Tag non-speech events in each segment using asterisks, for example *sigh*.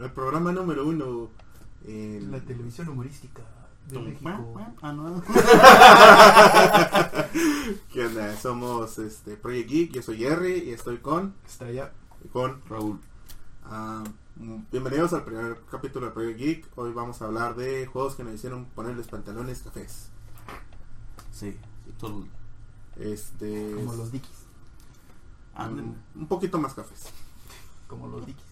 El programa número uno. en- La televisión humorística de México. Ah, no. *laughs* ¿Qué onda? Somos este, Project Geek, yo soy Jerry y estoy con, Estrella. con Raúl. ah, mm, bienvenidos al primer capítulo de Project Geek. Hoy vamos a hablar de juegos que nos hicieron ponerles pantalones cafés. Sí, todo. Este. Como los Dickies. Anden. un poquito más cafés. Como los Dickies.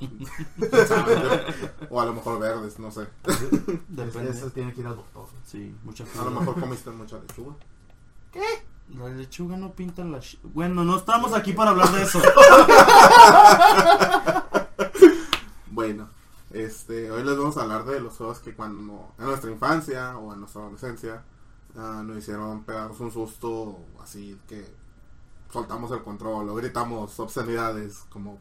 *laughs* o a lo mejor verdes, no sé. Depende. Eso tiene que ir al doctor. Sí, mucha A lo mejor comiste mucha lechuga. La lechuga no pinta la... Bueno, no estamos aquí para hablar de eso. *laughs* Bueno, este, hoy les vamos a hablar de los juegos que cuando en nuestra infancia o en nuestra adolescencia ah, nos hicieron pegarnos un susto así que soltamos el control o gritamos obscenidades como.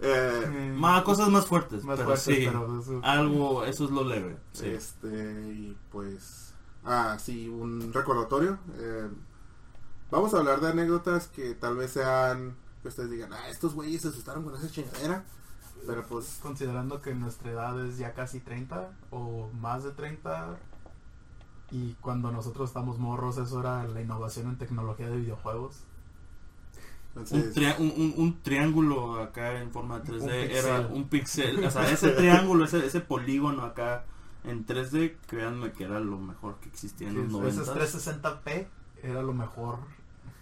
Eh, Más cosas más fuertes. Más pero fuerte, sí. pero eso- Algo, eso es lo leve. Sí. Este, y pues, ah, sí, un recordatorio. eh, vamos a hablar de anécdotas que tal vez sean, que ustedes digan, ah, estos güeyes se asustaron con esa chingadera. Pero pues, Considerando que nuestra edad es ya casi 30 o más de 30 y cuando nosotros estamos morros eso era la innovación en tecnología de videojuegos. Un, tria- un, un- un triángulo acá en forma de 3D Un era pixel. un pixel. O sea, *laughs* ese triángulo, ese, ese polígono acá en 3D, créanme que era lo mejor que existía en los 90. Ese 360p era lo mejor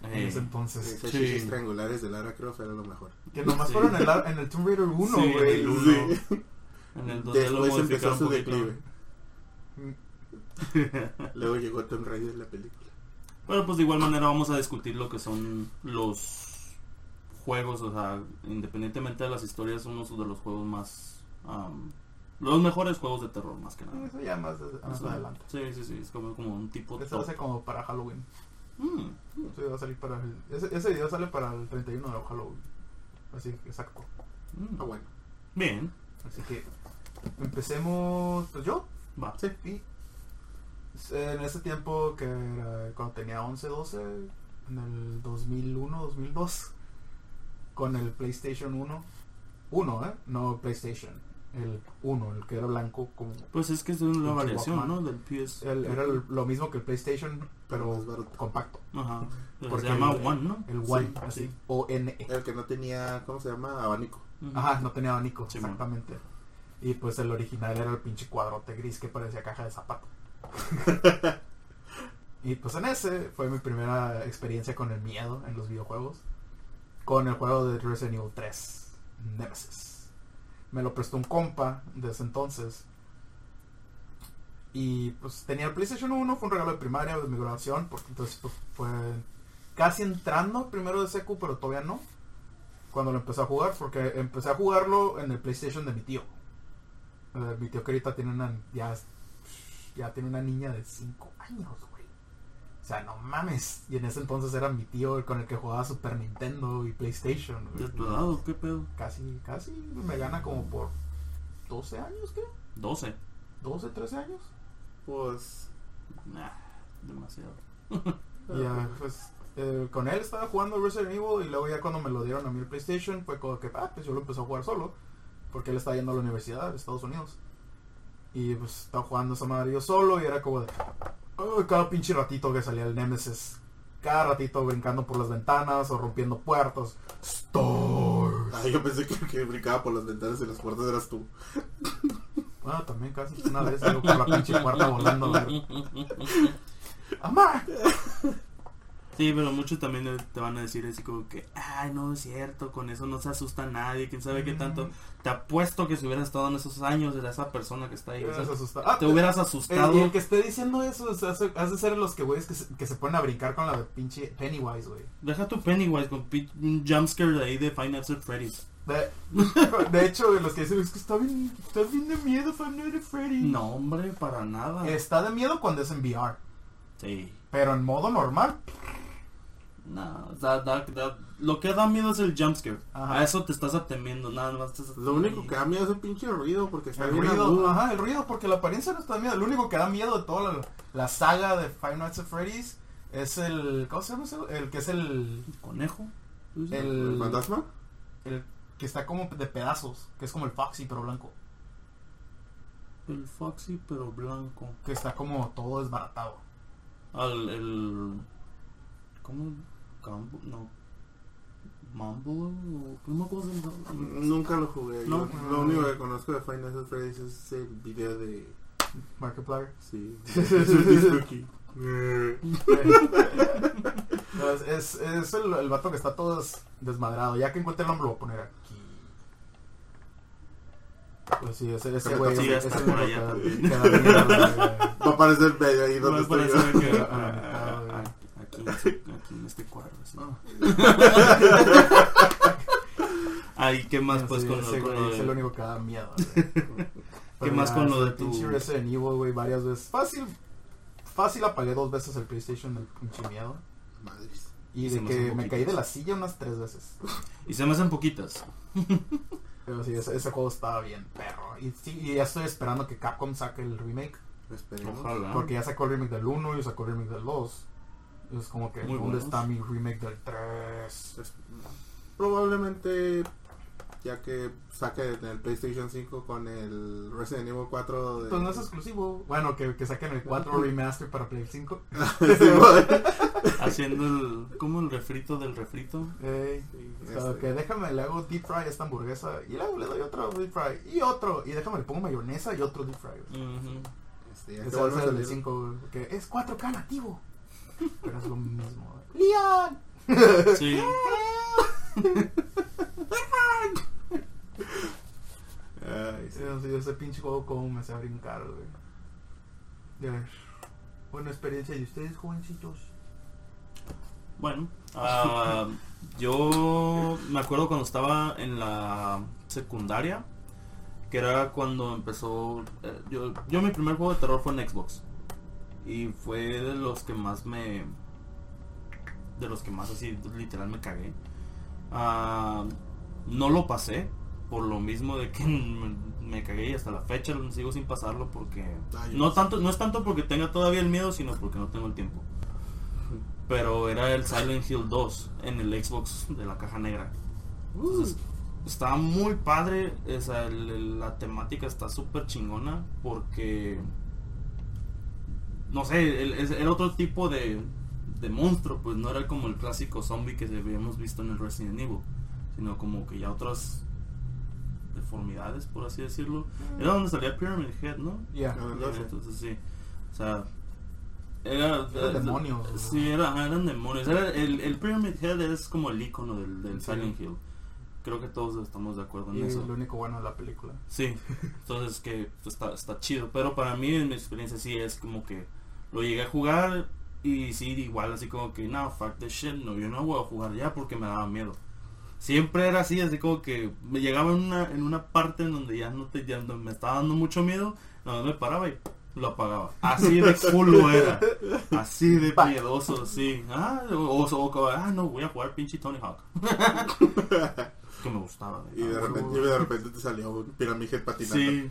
en Eh, ese entonces. esos Sí. chichis triangulares de Lara Croft era lo mejor. Que nomás Sí. fueron en, la- en el Tomb Raider 1, Sí, güey. el uno. Sí. en el 2D lo Después empezó su declive. *laughs* Luego llegó Tomb Raider la película. Pero pues de igual manera vamos a discutir lo que son los juegos, o sea, independientemente de las historias, unos de los juegos más... am, los mejores juegos de terror, más que nada. Eso ya más, más Eso- adelante. Sí, sí, sí, es como, como un tipo... Eso hace como para Halloween. Mm, va a salir para el, ese, ese video sale para el 31 de Halloween. Así, exacto. mm. Bueno. Bien, Así que empecemos, pues yo. va. Sí. Y en ese tiempo que era cuando tenía 11, 12, en el 2001, 2002, con el PlayStation 1. 1, ¿eh? No PlayStation. El 1, el que era blanco. Como, Pues es que es una variación, Walkman. ¿no? Del PS. el- era el- lo mismo que el PlayStation, pero compacto. Ajá. Pero Porque se llama el- One, ¿no? El One, Sí, así. sí. O-N-E. El que no tenía, ¿cómo se llama? Abanico. Ajá, no tenía abanico, Sí, exactamente. Y pues el original era el pinche cuadrote gris que parecía caja de zapato. *laughs* y pues en ese fue mi primera experiencia con el miedo en los videojuegos. Con el juego de Resident Evil 3, Nemesis. Me lo prestó un compa de ese entonces. Y pues tenía el PlayStation 1, fue un regalo de primaria de mi graduación, porque entonces pues, fue casi entrando primero de secu, pero todavía no cuando lo empecé a jugar, porque empecé a jugarlo en el PlayStation de mi tío. Eh, mi tío que ahorita tiene una ya, ya tiene una niña de 5 años. O sea, no mames. Y en ese entonces era mi tío con el que jugaba Super Nintendo y PlayStation. ¿De tu lado? ¿Qué pedo? Casi, casi me gana como por 12 años, creo. 12. 12, 13 años. Pues, Nah, demasiado. *laughs* Ya, pues eh, con él estaba jugando Resident Evil y luego ya cuando me lo dieron a mí el PlayStation fue como que, ah, pues yo lo empecé a jugar solo. Porque él estaba yendo a la universidad de Estados Unidos. Y pues estaba jugando esa madre yo solo y era como de, "Ay, cada pinche ratito que salía el Nemesis. Cada ratito brincando por las ventanas o rompiendo puertas. Stars. ah, yo pensé que el que brincaba por las ventanas y las puertas eras tú. Bueno, también casi una vez salgo por la pinche puerta volando. ¡Amá! Sí, pero muchos también te van a decir así como que, ay, no es cierto, con eso no se asusta nadie, quién sabe qué tanto. Te apuesto que si hubieras estado en esos años de esa persona que está ahí, o sea, Se asusta. Ah, te hubieras El, asustado. y el que esté diciendo eso es- hace, hace ser los que güeyes que se, que se ponen a brincar con la pinche Pennywise, güey. Deja tu Pennywise con un jumpscare de ahí de Nights at Freddy's. De, *laughs* de hecho, los que dicen es que está bien, está bien de miedo at Freddy. No, hombre, para nada. Está de miedo cuando es en VR. Sí. Pero en modo normal, No, da- da- da- lo que da miedo es el jumpscare. A eso te estás atemiendo, nada más. estás- Lo único que da miedo es el pinche ruido porque está el bien ruido, agudo. ajá, el ruido, porque la apariencia no está de miedo. Lo único que da miedo de toda la, la saga de Five Nights at Freddy's es el. ¿Cómo se llama ese? El que es el. ¿Conejo? ¿El El. fantasma? el que está como de pedazos, que es como el Foxy pero blanco, El Foxy, pero blanco. que está como todo desbaratado. Al, el... ¿Cómo? Gambo, no. O- no acuerdo del nombre. Nunca lo jugué. No. Yo lo único que conozco de Final Fantasy Freddy's es el video de. Markiplier. Sí. Es un disco aquí. No, es, es, es el, el vato que está todo des- desmadrado. Ya que encuentre el nombre lo voy a poner aquí. Pues sí, ese, ese güey sí, es, está es el por único allá que- que güey. Va a aparecer medio ahí donde Me estoy parece yo. que- A la mitad, güey. ah, aquí, en *laughs* este- aquí en este cuadro. sí. *laughs* Ay, ¿qué más pues Sí, con, ese lo, con lo es el único que da miedo. *laughs* Pero más con lo de tu- pinche Resident Evil, güey, varias veces. Fácil, fácil apagué dos veces el PlayStation del pinche miedo. Madres. Y de que me caí de la silla unas tres veces. Y se me hacen poquitas. Pero sí, ese, ese juego estaba bien perro. Y sí, y ya estoy esperando que Capcom saque el remake. Esperemos. Ojalá. Porque ya sacó el remake del 1 y sacó el remake del 2. Es como que, Muy ¿dónde está mi remake del 3? Es- probablemente ya que saque en el PlayStation 5 con el Resident Evil 4 de... Pues no es exclusivo. Bueno, que, que saquen el 4 remaster para Play 5. *laughs* Sí, bueno. Haciendo el. como el refrito del refrito. Ey, Sí, o sea, este. que déjame, le hago deep fry a esta hamburguesa. Y luego le doy otro deep fry. Y otro. Y déjame, le pongo mayonesa y otro deep fry. Este, ya el de salir. 5, que es 4K nativo. Pero es lo mismo. ¡Leon! Sí. Ay, sí. Ese pinche juego como me hace brincar, güey. Ya. Buena experiencia. ¿Y ustedes, jovencitos? Bueno, *laughs* ah, yo me acuerdo cuando estaba en la secundaria, que era cuando empezó. eh, yo, yo mi primer juego de terror fue en Xbox. Y fue de los que más me. De los que más así, literal me cagué. Ah, no lo pasé, por lo mismo de que *laughs* me, cagué y hasta la fecha sigo sin pasarlo porque. Ay, No tanto, no es tanto porque tenga todavía el miedo, sino porque no tengo el tiempo. Pero era el Silent Hill 2 en el Xbox de la caja negra. Entonces, estaba muy padre. El- la temática está súper chingona porque. No sé, el- es- era otro tipo de, de monstruo, pues no era como el clásico zombie que habíamos visto en el Resident Evil, sino como que ya otras deformidades, por así decirlo. Era donde salía Pyramid Head, ¿no? Ya. Ah, sé. Entonces sí. O sea, era. Eran eh, demonios. Sí, era, eran demonios. Era el, el Pyramid Head es como el icono del, del Sí. Silent Hill. Creo que todos estamos de acuerdo en Y eso. lo único bueno de la película. Sí, entonces que está, está chido. Pero para mí, en mi experiencia, sí es como que lo llegué a jugar y sí, igual así como que, no, fuck this shit, no, yo no voy a jugar ya porque me daba miedo. Siempre era así, así como que me llegaba en una, en una parte en donde ya no te, ya no- me estaba dando mucho miedo, más me paraba y lo apagaba. Así de culo era. Así de miedoso, sí. Ah, o, o- ah, no, voy a jugar pinche Tony Hawk. *laughs* que me gustaba. Y de repente, y de repente te salió un Pyramid Head patinando. Sí,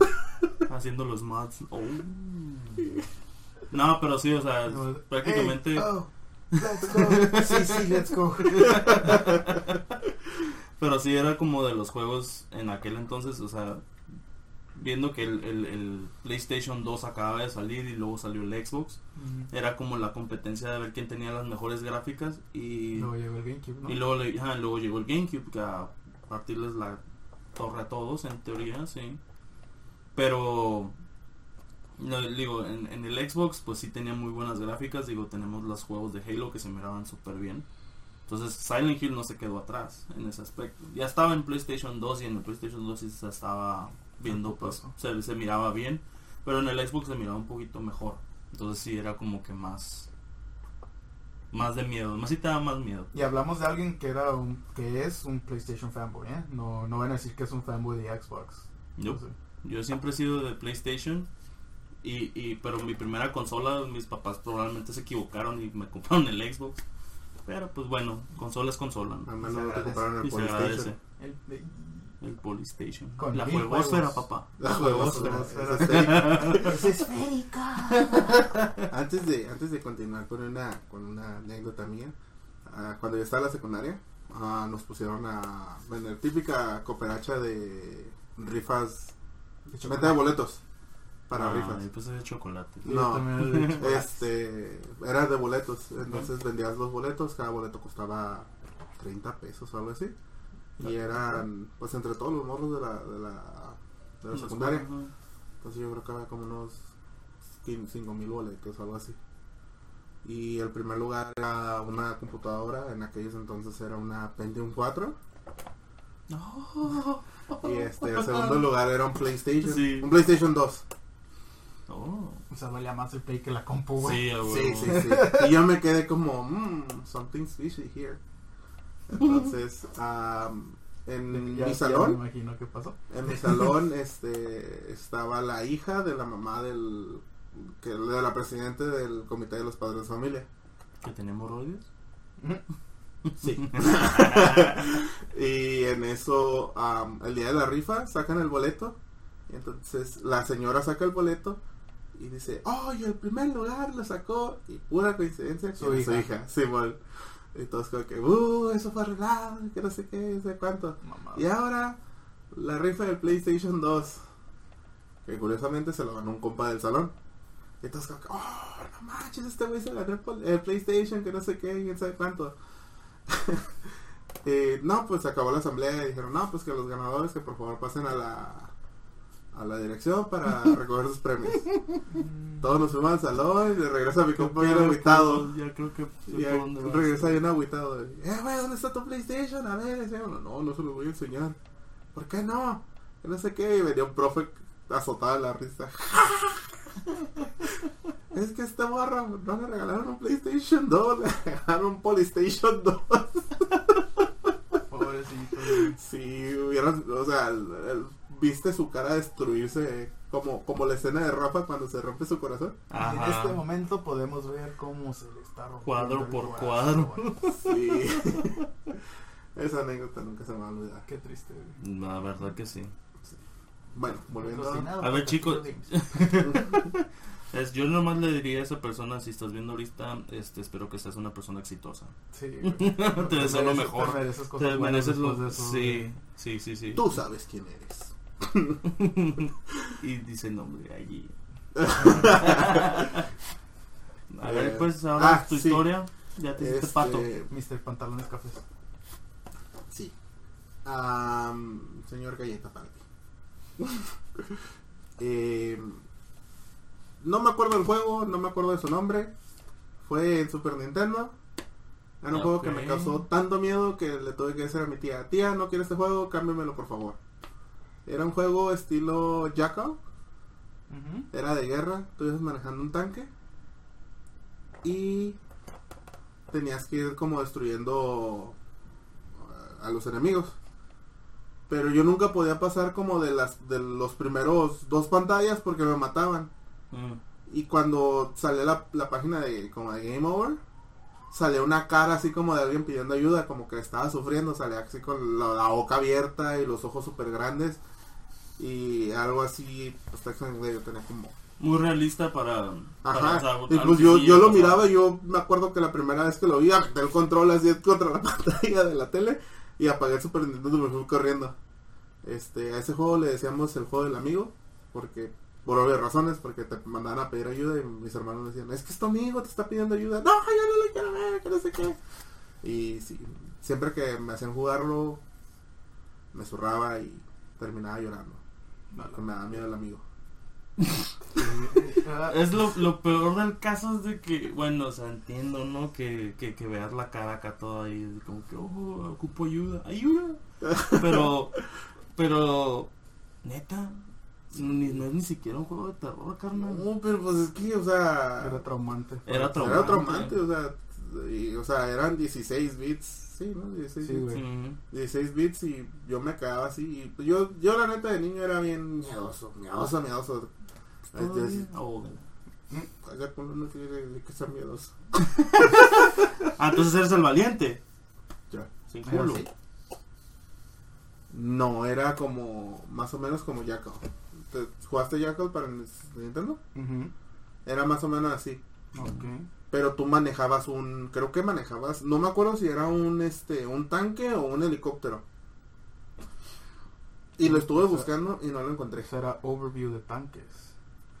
haciendo los mods. Oh. *laughs* No, pero sí, o sea, prácticamente. Hey, oh, let's go. sí, sí, let's go. *laughs* Pero sí era como de los juegos en aquel entonces, o sea, viendo que el, el- el PlayStation 2 acababa de salir y luego salió el Xbox, era como la competencia de ver quién tenía las mejores gráficas y, Luego llegó el GameCube, ¿no? y luego, le- ajá, luego llegó el GameCube, que a partirles la torre a todos, en teoría, sí. Pero, no, digo, en, en el Xbox pues sí tenía muy buenas gráficas, digo, tenemos los juegos de Halo que se miraban súper bien. Entonces Silent Hill no se quedó atrás en ese aspecto. Ya estaba en PlayStation 2 y en el PlayStation 2 sí se estaba viendo, pues se, se miraba bien. Pero en el Xbox se miraba un poquito mejor. Entonces sí era como que más... Más de miedo, más sí te da más miedo. Y hablamos de alguien que era un, que es un PlayStation fanboy, ¿eh? No, no van a decir que es un fanboy de Xbox. Yo, No sé. yo siempre he sido de PlayStation. Y, y, pero mi primera consola, mis papás probablemente se equivocaron y me *laughs* compraron el Xbox. Pero pues bueno, consola es consola. ¿no? Al menos Se no te agradece. compraron el Y se agradece. PlayStation. El- El Polystation. Con la juegosfera, juegos. papá. La juegosfera, *laughs* es esférica. Es *laughs* esférica. Antes de, antes de continuar con una, con una anécdota mía, ah, cuando yo estaba en la secundaria, ah, nos pusieron a vender típica cooperacha de rifas, De venta de boletos para Ah, rifas. yo de chocolate. No. de *laughs* chocolate. Este, era de boletos, entonces vendías los boletos, cada boleto costaba 30 pesos o algo así. Y eran, pues entre todos los morros de la, de la, de la secundaria. Entonces yo creo que había como unos 5 mil boletos o algo así. Y el primer lugar era una computadora, en aquellos entonces era una Pentium 4. No. *laughs* Y este, el *laughs* segundo lugar era un PlayStation, Sí. un PlayStation 2. Oh. O sea, valía más el play que la compu, güey. Sí, a Sí, sí, sí. Y yo me quedé como, mmm, something fishy here. Entonces, am, en Ya- mi ya salón, me imagino qué pasó. en mi salón, *laughs* este, estaba la hija de la mamá del, que de la presidente del comité de los padres de familia. ¿Que tenía hemorroides? *laughs* Sí. *laughs* y en eso, am, el día de la rifa, sacan el boleto. Y entonces la señora saca el boleto y dice, oh, y el primer lugar lo sacó. Y pura coincidencia, Su su hija. hija. Simón. Y todos como que, uh, eso fue arreglado, que no sé qué, no sé cuánto. Mamá. Y ahora, la rifa del PlayStation 2. Que curiosamente se lo ganó un compa del salón. Y entonces como que, oh, no manches, este güey se ganó el, PlayStation, que no sé qué, quién sabe cuánto. *laughs* Eh, no, pues acabó la asamblea y dijeron, no, pues que los ganadores que por favor pasen a la a la dirección para *laughs* recoger sus premios. Todos nos fuimos al salón y le regresa mi compa bien Ya agüitado. Ya creo que Y vas. regresa bien agüitado. Eh, güey, ¿dónde está tu PlayStation? A ver, uno. No, no se los voy a enseñar. ¿Por qué no? Que no sé qué. Y venía un profe azotado la risa. *laughs* es que este morro no le regalaron un PlayStation 2, le regalaron un Polystation 2. *laughs* Pobrecito. Sí, hubieran, o sea, el- el- viste su cara destruirse como, como la escena de Rafa cuando se rompe su corazón. Ajá. En este momento podemos ver cómo se le está rompiendo Cuadro el por corazón. Sí. *laughs* Esa anécdota nunca se me va a olvidar. Qué triste, güey. La verdad que sí. Bueno, volviendo Patrocinado A ver, chicos. *laughs* Es, yo nomás le diría a esa persona, si estás viendo ahorita, este, espero que seas una persona exitosa. Sí. *laughs* Te deseo lo mejor. Te mereces cosas Te mereces lo... de eso, Sí, sí, sí, sí. Tú sabes quién eres. Y dice el nombre allí. *laughs* A ver, pues ahora ah, tu sí. historia. Ya te hiciste Este, pato. Mr. Pantalones Cafés. Sí. Señor Galleta para ti. *laughs* Eh, no me acuerdo del juego, no me acuerdo de su nombre. Fue en Super Nintendo. Era un juego que me causó tanto miedo que le tuve que decir a mi tía, tía, no quiero este juego, cámbiamelo por favor. Era un juego estilo Ujú. era de guerra, tú ibas manejando un tanque y tenías que ir como destruyendo a los enemigos. Pero yo nunca podía pasar como de las de los primeros dos pantallas porque me mataban. Y cuando salió la, la página de como de Game Over, salió una cara así como de alguien pidiendo ayuda, como que estaba sufriendo, salía así con la, la boca abierta y los ojos súper grandes. Y algo así, pues inglés, yo tenía como Muy realista para. para, Ajá. sea, y pues yo, yo lo pasaba. miraba y yo me acuerdo que la primera vez que lo vi, apreté el control así contra la *laughs* pantalla de la tele y apagué el Super Nintendo y me fui corriendo. Este, a ese juego le decíamos el juego del amigo, porque, por obvias razones, porque te mandaban a pedir ayuda y mis hermanos decían, es que es tu amigo, te está pidiendo ayuda. No, yo no lo quiero ver, que no sé qué. Y sí, siempre que me hacían jugarlo, me zurraba y terminaba llorando. Porque Me daba miedo el amigo. *laughs* Es lo, lo peor del caso es de que, bueno, o sea, entiendo, ¿no? Que, que, que veas la cara acá toda ahí, como que, oh, ocupo ayuda, ayuda. Pero, pero, neta, ni, no es ni siquiera un juego de terror, carnal. No, pero pues es que, o sea... Era traumante. Era traumante. Era traumante, o sea, y, o sea, eran 16 bits, sí, ¿no? 16 Sí, bits. güey. Mm. 16 bits y yo me quedaba así. Y pues yo, yo la neta de niño era bien miedoso, miedoso, miedoso. Este, oh, ya con uno que que sea miedoso. Ah, entonces eres el valiente. Ya. Sin culo. No, era como, más o menos como Jackal. ¿Te- ¿Jugaste Jackal para Nintendo? Ujú. Era más o menos así. Ok. Pero tú manejabas un, creo que manejabas, no me acuerdo si era un, este, un tanque o un helicóptero. Y lo estuve O sea, buscando y no lo encontré. Era overview de tanques.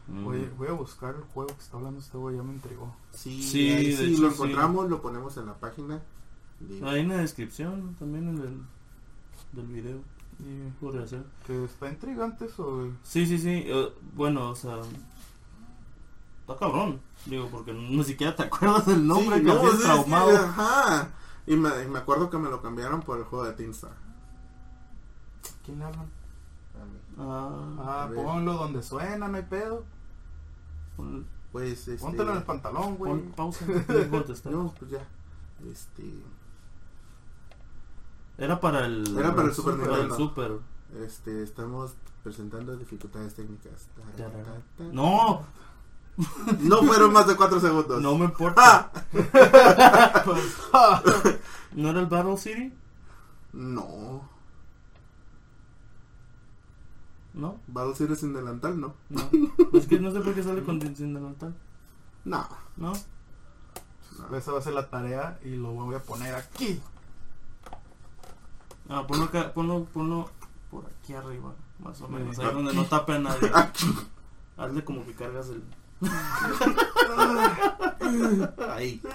Mm. Oye, voy a buscar el juego que está hablando este güey, ya me intrigó. Sí, Sí, ahí de si hecho, lo sí. encontramos, lo ponemos en la página. Ahí en la descripción también en el, del video. Y Podría ser. que está intrigante eso, güey. Sí, sí, sí. eh, bueno, o sea. Está cabrón. Digo, porque ni siquiera te *laughs* acuerdas del nombre Sí, que no, que, traumado. ajá. Y me, y me acuerdo que me lo cambiaron por el juego de Teamstar. ¿Quién le hablan? Ah, Ah, ponlo donde suena, no hay pedo. Pues, este... Póntelo en el pantalón, güey. pon pausa. *laughs* No, pues ya. Este... Era para el. Era para el Super para el Nintendo. Super. Este, estamos presentando dificultades técnicas. No, No fueron más de 4 segundos. no me importa. ¡Ah! *laughs* ¿No era el Battle City? No. No, Battle Series sin delantal, no. no. Es que no sé por qué sale con sin delantal. No. ¿No? Esa va a ser la tarea y lo voy a poner aquí. Ah, ponlo acá, ponlo, ponlo por aquí arriba, más o menos. Ahí donde no tape a nadie. Hazle como que cargas el. *laughs* Ahí. *laughs*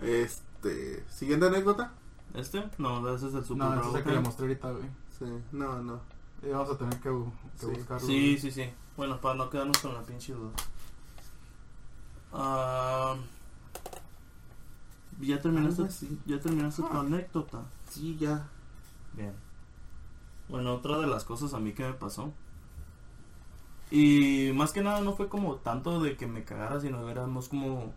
Este. Siguiente anécdota. ¿Este? No, ese es el Super No, ese es el que le mostré ahorita, güey. Sí. No, no. Y vamos a tener que, que Sí. buscarlo. Sí, güey. sí, sí. Bueno, para no quedarnos con la pinche duda. Ah, ¿Ya terminaste, así. ya terminaste tu Ah. anécdota? Sí, ya. Bien. Bueno, otra de las cosas a mí que me pasó. Y más que nada no fue como tanto de que me cagara, sino éramos como...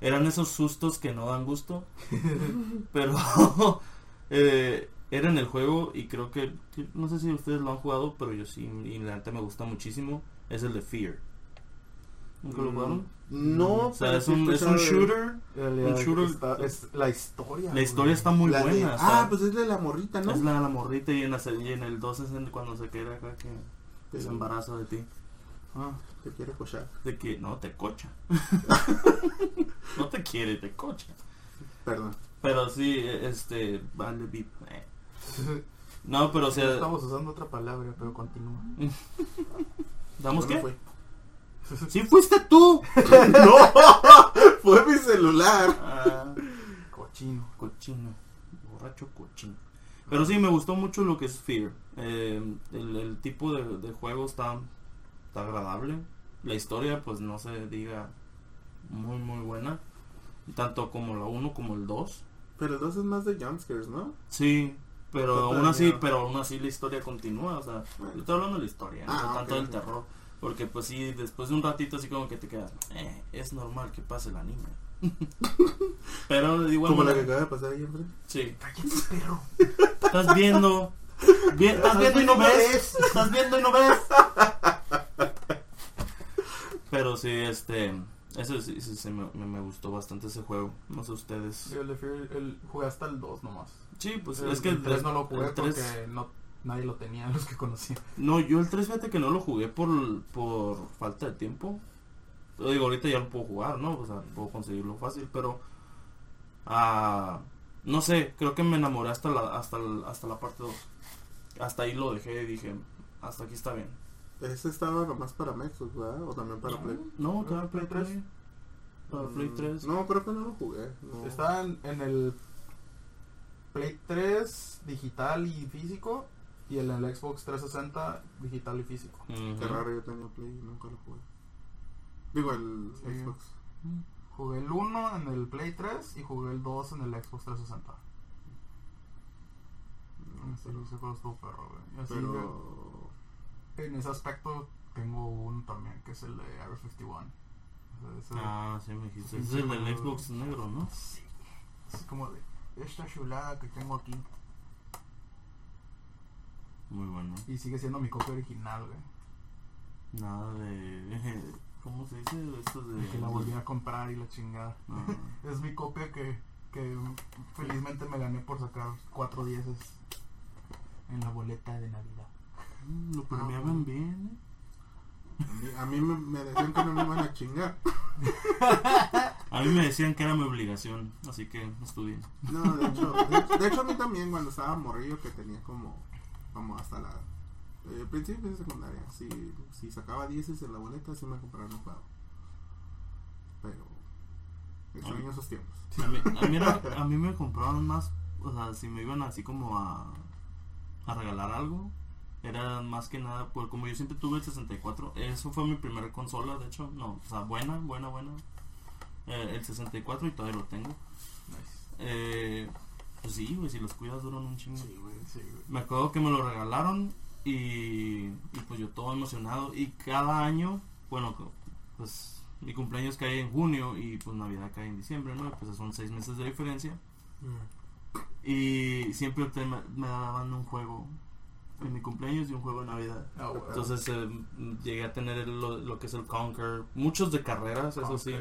Eran esos sustos que no dan gusto. *laughs* pero *laughs* eh, era en el juego y creo que... No sé si ustedes lo han jugado, pero yo sí. Y la neta me gusta muchísimo. Es el de Fear. ¿Nunca lo Mm, jugaron? No, O sea, pero es un, he es un escuchado de- shooter. El- Un shooter- está- es la historia. La historia güey. está muy La buena. Ah, pues es de la morrita, ¿no? Es la de la morrita y en, la, y en el 2 es en cuando se queda acá que, que se embaraza de ti. Ah, Te quiere cochar. De que no te cocha. *laughs* no te quiere, te cocha. Perdón. Pero sí, este, vale, bip. eh. No, pero o sea, Estamos usando otra palabra, pero continúa. *laughs* ¿damos qué? fui. *laughs* Sí, fuiste tú. no, fue mi celular. Ah, Cochino. cochino, borracho cochino. Pero sí, me gustó mucho lo que es Fear. Eh, el, el tipo de, de juego está, está agradable. La historia, pues no se diga muy, muy buena. Tanto como la 1 como el 2. Pero el 2 es más de jumpscares, ¿no? Sí, pero aún así, miedo. pero aún así la historia continúa. O sea, yo estoy hablando de la historia, no Ah, tanto del terror. Porque pues sí, después de un ratito así como que te quedas, eh, es normal que pase el anime. *laughs* pero igual Como la que acaba de pasar ahí enfrente. Sí. Cállate, perro. Estás viendo. vi- estás viendo y no ves. Estás viendo y no ves. Pero sí, este. Eso sí, sí, sí, me, me- gustó bastante ese juego. No sé ustedes. El Fear, el, jugué hasta el 2 nomás. Sí, pues el, es que el 3 no lo jugué el porque no, nadie lo tenía, *laughs* los que conocía. No, yo el 3 fíjate que no lo jugué por, por falta de tiempo. Yo digo, ahorita ya lo puedo jugar, ¿no? O sea, puedo conseguirlo fácil, pero... ah, no sé, creo que me enamoré hasta la, hasta, el- hasta la parte 2. Hasta ahí lo dejé y dije, hasta aquí está bien. Ese estaba nomás para Xbox, ¿verdad? O también para Play. No, ¿Para para Play Play 3. Para Play Mm, 3. No, creo que no lo jugué. No. Está en, en el Play 3 digital y físico y en el Xbox 360 digital y físico. Ujú. Qué raro, yo tengo Play y nunca lo jugué. Digo, el Sí. Xbox. Jugué el 1 en el Play 3 y jugué el 2 en el Xbox 360. No, Ese, ese juego estuvo perro, güey. Y así pero... que en ese aspecto tengo uno también, que es el de Area 51. O sea, ese- Ah, sí me dijiste. Sí, Es el del Xbox negro, ¿no? Sí. Es como de esta chulada que tengo aquí. Muy bueno. Y sigue siendo mi copia original, güey. Nada de... *laughs* ¿Cómo se dice? Esto de... De que la volví a comprar y la chingada. Ah. *laughs* Es mi copia que, que felizmente me gané por sacar cuatro dieces en la boleta de Navidad. Mm, Lo Ah, premiaban bueno. bien, ¿eh? A mí, a mí me, me decían que no me iban a chingar. *laughs* A mí me decían que era mi obligación, así que estudié. No, de hecho, de, de hecho a mí también cuando estaba morrillo que tenía como, como hasta la eh, principio de secundaria, si, si sacaba 10 en la boleta, sí me compraron un juego. Pero extraño esos tiempos. A mí, a mí era- a mí me compraban más, o sea, si me iban así como a, a regalar algo, era más que nada, pues como yo siempre tuve el 64, eso fue mi primera consola, de hecho, no, o sea, buena, buena, buena. Eh, el 64 y todavía lo tengo. Eh, pues sí, güey, si los cuidas duran un chingo. Sí, güey, sí, güey. Me acuerdo que me lo regalaron y, y pues yo todo emocionado. Y cada año, bueno, pues mi cumpleaños cae en junio y pues Navidad cae en diciembre, ¿no? Pues son seis meses de diferencia. Y siempre me, me daban un juego en mi cumpleaños y un juego de Navidad. Ah. Entonces eh, llegué a tener lo, lo que es el Conquer, muchos de carreras, eso sí,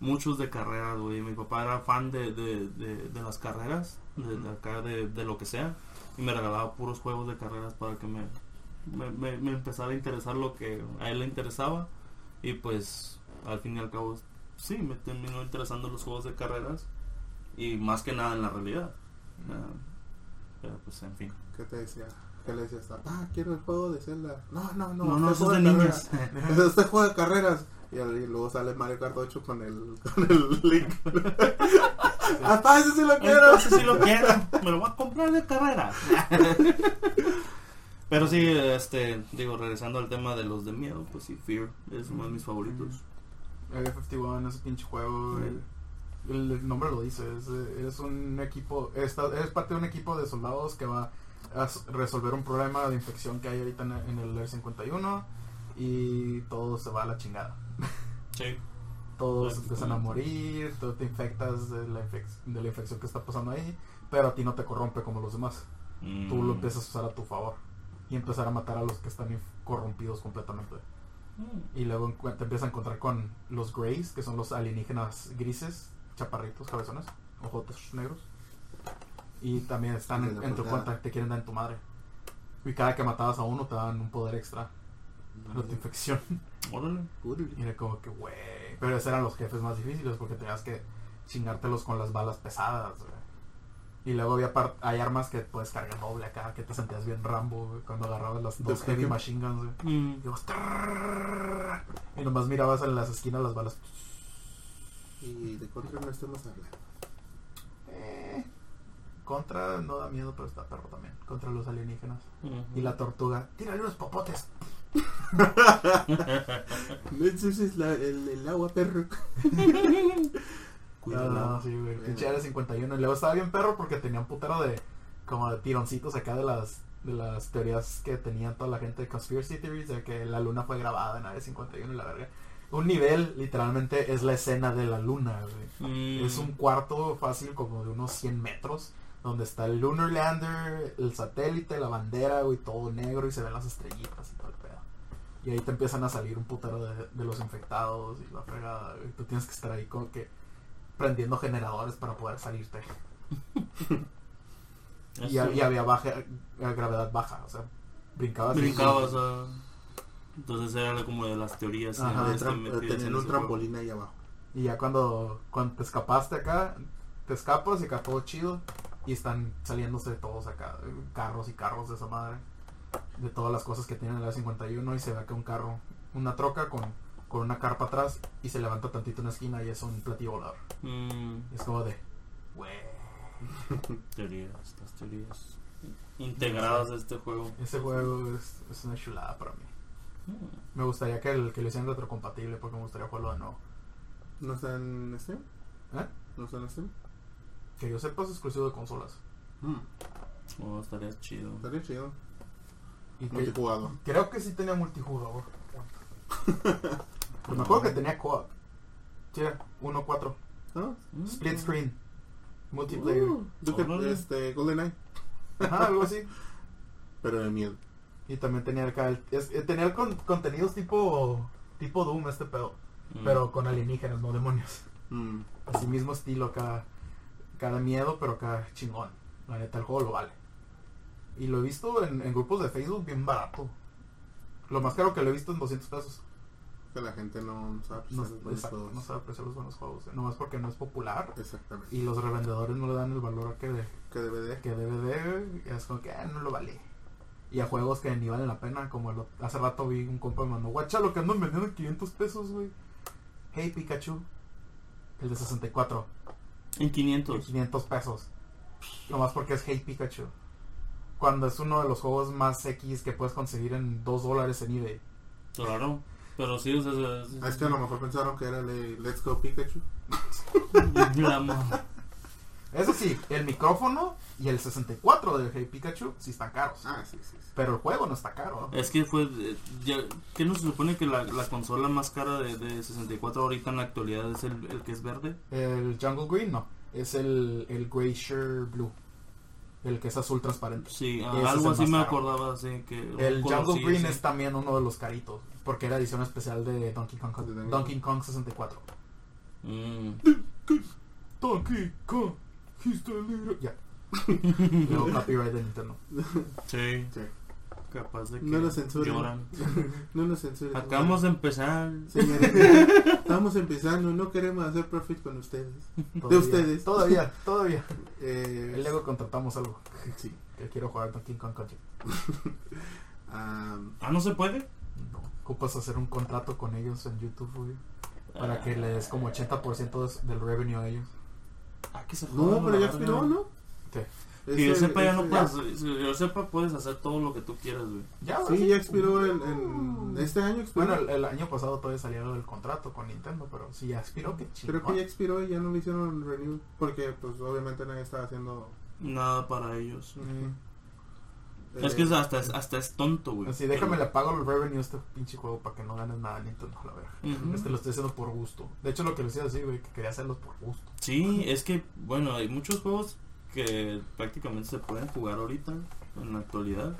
muchos de carreras, güey. Mi papá era fan de, de, de, de las carreras, de, de acá, de, de lo que sea, y me regalaba puros juegos de carreras para que me, me, me- me empezara a interesar lo que a él le interesaba, y pues al fin y al cabo, sí, me terminó interesando los juegos de carreras, y más que nada en la realidad. Ah, pero pues en fin. ¿Qué te decía? ¿Qué le decías? Ah, quiero el juego de Zelda. No, no, no. No, no, este eso es juego de carreras. niños. Es este juego de carreras. Y, y luego sale Mario Kart 8 con el, con el link. *laughs* ¡Papá, ese sí lo quiero! Entonces si lo quiero, me lo voy a comprar de carrera. *laughs* Pero sí, este, digo, regresando al tema de los de miedo, pues sí, Fear es uno de mis favoritos. Area 51, ese pinche juego, güey. El, el nombre lo dice, es, eres un equipo, está, eres parte de un equipo de soldados que va resolver un problema de infección que hay ahorita en, en el Air 51 y todo se va a la chingada. *laughs* Sí. Todos empiezan a morir, tú te infectas de la, infec- de la infección que está pasando ahí, pero a ti no te corrompe como los demás. Tú lo Mm. empiezas a usar a tu favor y empezar a matar a los que están corrompidos completamente. Mm. Y luego te empiezas a encontrar con los Greys, que son los alienígenas grises, chaparritos, cabezones, ojotes negros. Y también están en, en tu cuenta, te quieren dar en tu madre. Y cada que matabas a uno te daban un poder extra para tu infección. *laughs* Órale. Y era como que, güey. Pero esos eran los jefes más difíciles porque tenías que chingártelos con las balas pesadas, güey. Y luego había par- hay armas que puedes cargar doble acá, que te sentías bien Rambo, güey, cuando agarrabas las dos heavy ¿qué- machine guns, güey. Mm. Y nomás mirabas en las esquinas las balas. Y de contra no estamos hablando. Contra no da miedo, pero está perro también. Contra los alienígenas. Y la tortuga. Tírale unos popotes. *laughs* No ensucies la- el, el agua, perro. *laughs* Cuida el Ah, sí, güey. Pinche era 51. Y luego estaba bien perro porque tenía un putero de. Como de tironcitos acá de las. De las teorías que tenía toda la gente de Conspiracy Theories. De que la luna fue grabada en Área 51 y la verga. Un nivel, literalmente, es la escena de la luna, güey. Mm. Es un cuarto fácil como de unos 100 metros. Donde está el Lunar Lander, el satélite, la bandera, güey, todo negro y se ven las estrellitas y todo el pedo. Y ahí te empiezan a salir un putero de, de los infectados y la fregada, güey. Tú tienes que estar ahí como que prendiendo generadores para poder salirte. *laughs* Y, había baja, eh, gravedad baja, o sea, brincabas. Brincabas. Entonces era como de las teorías. Ajá. Ah, Este, en tenían un trampolín ahí abajo. Y ya cuando, cuando te escapaste acá, te escapas y acá todo chido. Y están saliéndose todos acá, carros y carros de esa madre. De todas las cosas que tienen en la 51 y se ve acá un carro, una troca con, con una carpa atrás y se levanta tantito en una esquina y es un platillo volador. Mm. Es como de, güey, *laughs* Teorías, las teorías integradas a este juego. ese juego es, es una chulada para mí. Mm. Me gustaría que, el, que lo hicieran retrocompatible porque me gustaría jugarlo de nuevo. ¿No está en Steam? ¿Eh? ¿No está en Steam? Que yo sepa es exclusivo de consolas. Mm, Oh, estaría chido. estaría chido. Y que- Multijugador. Creo que sí tenía multijugador. *laughs* Pero me acuerdo que tenía co-op. Sí, era 1-4. ¿No? Mm. Split screen. Multiplayer. Uh, este, GoldenEye. Ajá, algo así. *laughs* Pero de miedo. Y también tenía acá el, es- eh, tenía el con- contenidos tipo tipo Doom este pedo. Mm. Pero con alienígenas, no demonios. Mm, Así mismo estilo acá. Cada miedo, pero acá chingón. La neta, el juego lo vale. Y lo he visto en, en grupos de Facebook bien barato. Lo más caro que lo he visto en 200 pesos. Que la gente no sabe No, apreciar los exacto, juegos. no sabe apreciar los buenos juegos. eh. Nomás porque no es popular. Exactamente. Y los revendedores no le dan el valor que, Que DVD. que debe de. Y es como que ah, no lo vale. Y a juegos que ni valen la pena. Como el hace rato vi un compa me mandó. Guacha, lo que andan vendiendo en 500 pesos, güey. Hey Pikachu. El de 64. En en 500. 500 pesos. Nomás porque es Hey Pikachu. Cuando es uno de los juegos más X que puedes conseguir en 2 dólares en eBay. Claro. Pero sí, o sea, es- Es que a lo mejor pensaron que era el Let's Go Pikachu. *laughs* la Eso sí, el micrófono y el 64 de Hey Pikachu sí están caros. Ah, sí, sí. sí. Pero el juego no está caro. Es que fue. eh, Ya, ¿Qué no se supone que la, la consola más cara de, de 64 ahorita en la actualidad es el, el que es verde? El Jungle Green no. Es el, el Glacier Blue. El que es azul transparente. Sí, ah, algo así me caro. acordaba, así que. El Jungle Green sí. es también uno de los caritos. Porque era edición especial de Donkey Kong, Donkey Kong 64. Mm. Donkey Kong, he's the leader. Ya. *laughs* Luego copyright de Nintendo. Sí, Sí. capaz de que *laughs* No lo censuren. lloran. No nos censuren. Acabamos de empezar. Señores, estamos empezando, no queremos hacer profit con ustedes. Todavía, ustedes. Todavía, todavía. *laughs* Eh, luego contratamos algo. sí. Que quiero jugar Donkey Kong Country. Am, Ah, ¿no se puede? No. Ocupas hacer un contrato con ellos en YouTube, güey. Para que le des como 80% des- del revenue a ellos. Ah, que se no, pero ya expiró, ¿no? Sí. Que yo sepa, ya no puedes. que yo sepa, puedes hacer todo lo que tú quieras, güey. Ya, Sí, ya expiró en, en- este año expiró. Bueno, el, el año pasado todavía salió el contrato con Nintendo, pero si ya expiró, que chingón. Creo que ya expiró y ya no le hicieron renew. Porque, pues, obviamente nadie estaba haciendo. Nada para ellos. Eh, Es que es hasta, es- hasta es tonto, güey. Así, déjame le pago el revenue a este pinche juego para que no ganes nada Nintendo, la verga. Este lo estoy haciendo por gusto. De hecho, lo que le decía así, güey, que quería hacerlos por gusto. Sí, es que, bueno, hay muchos juegos que prácticamente se pueden jugar ahorita, en la actualidad.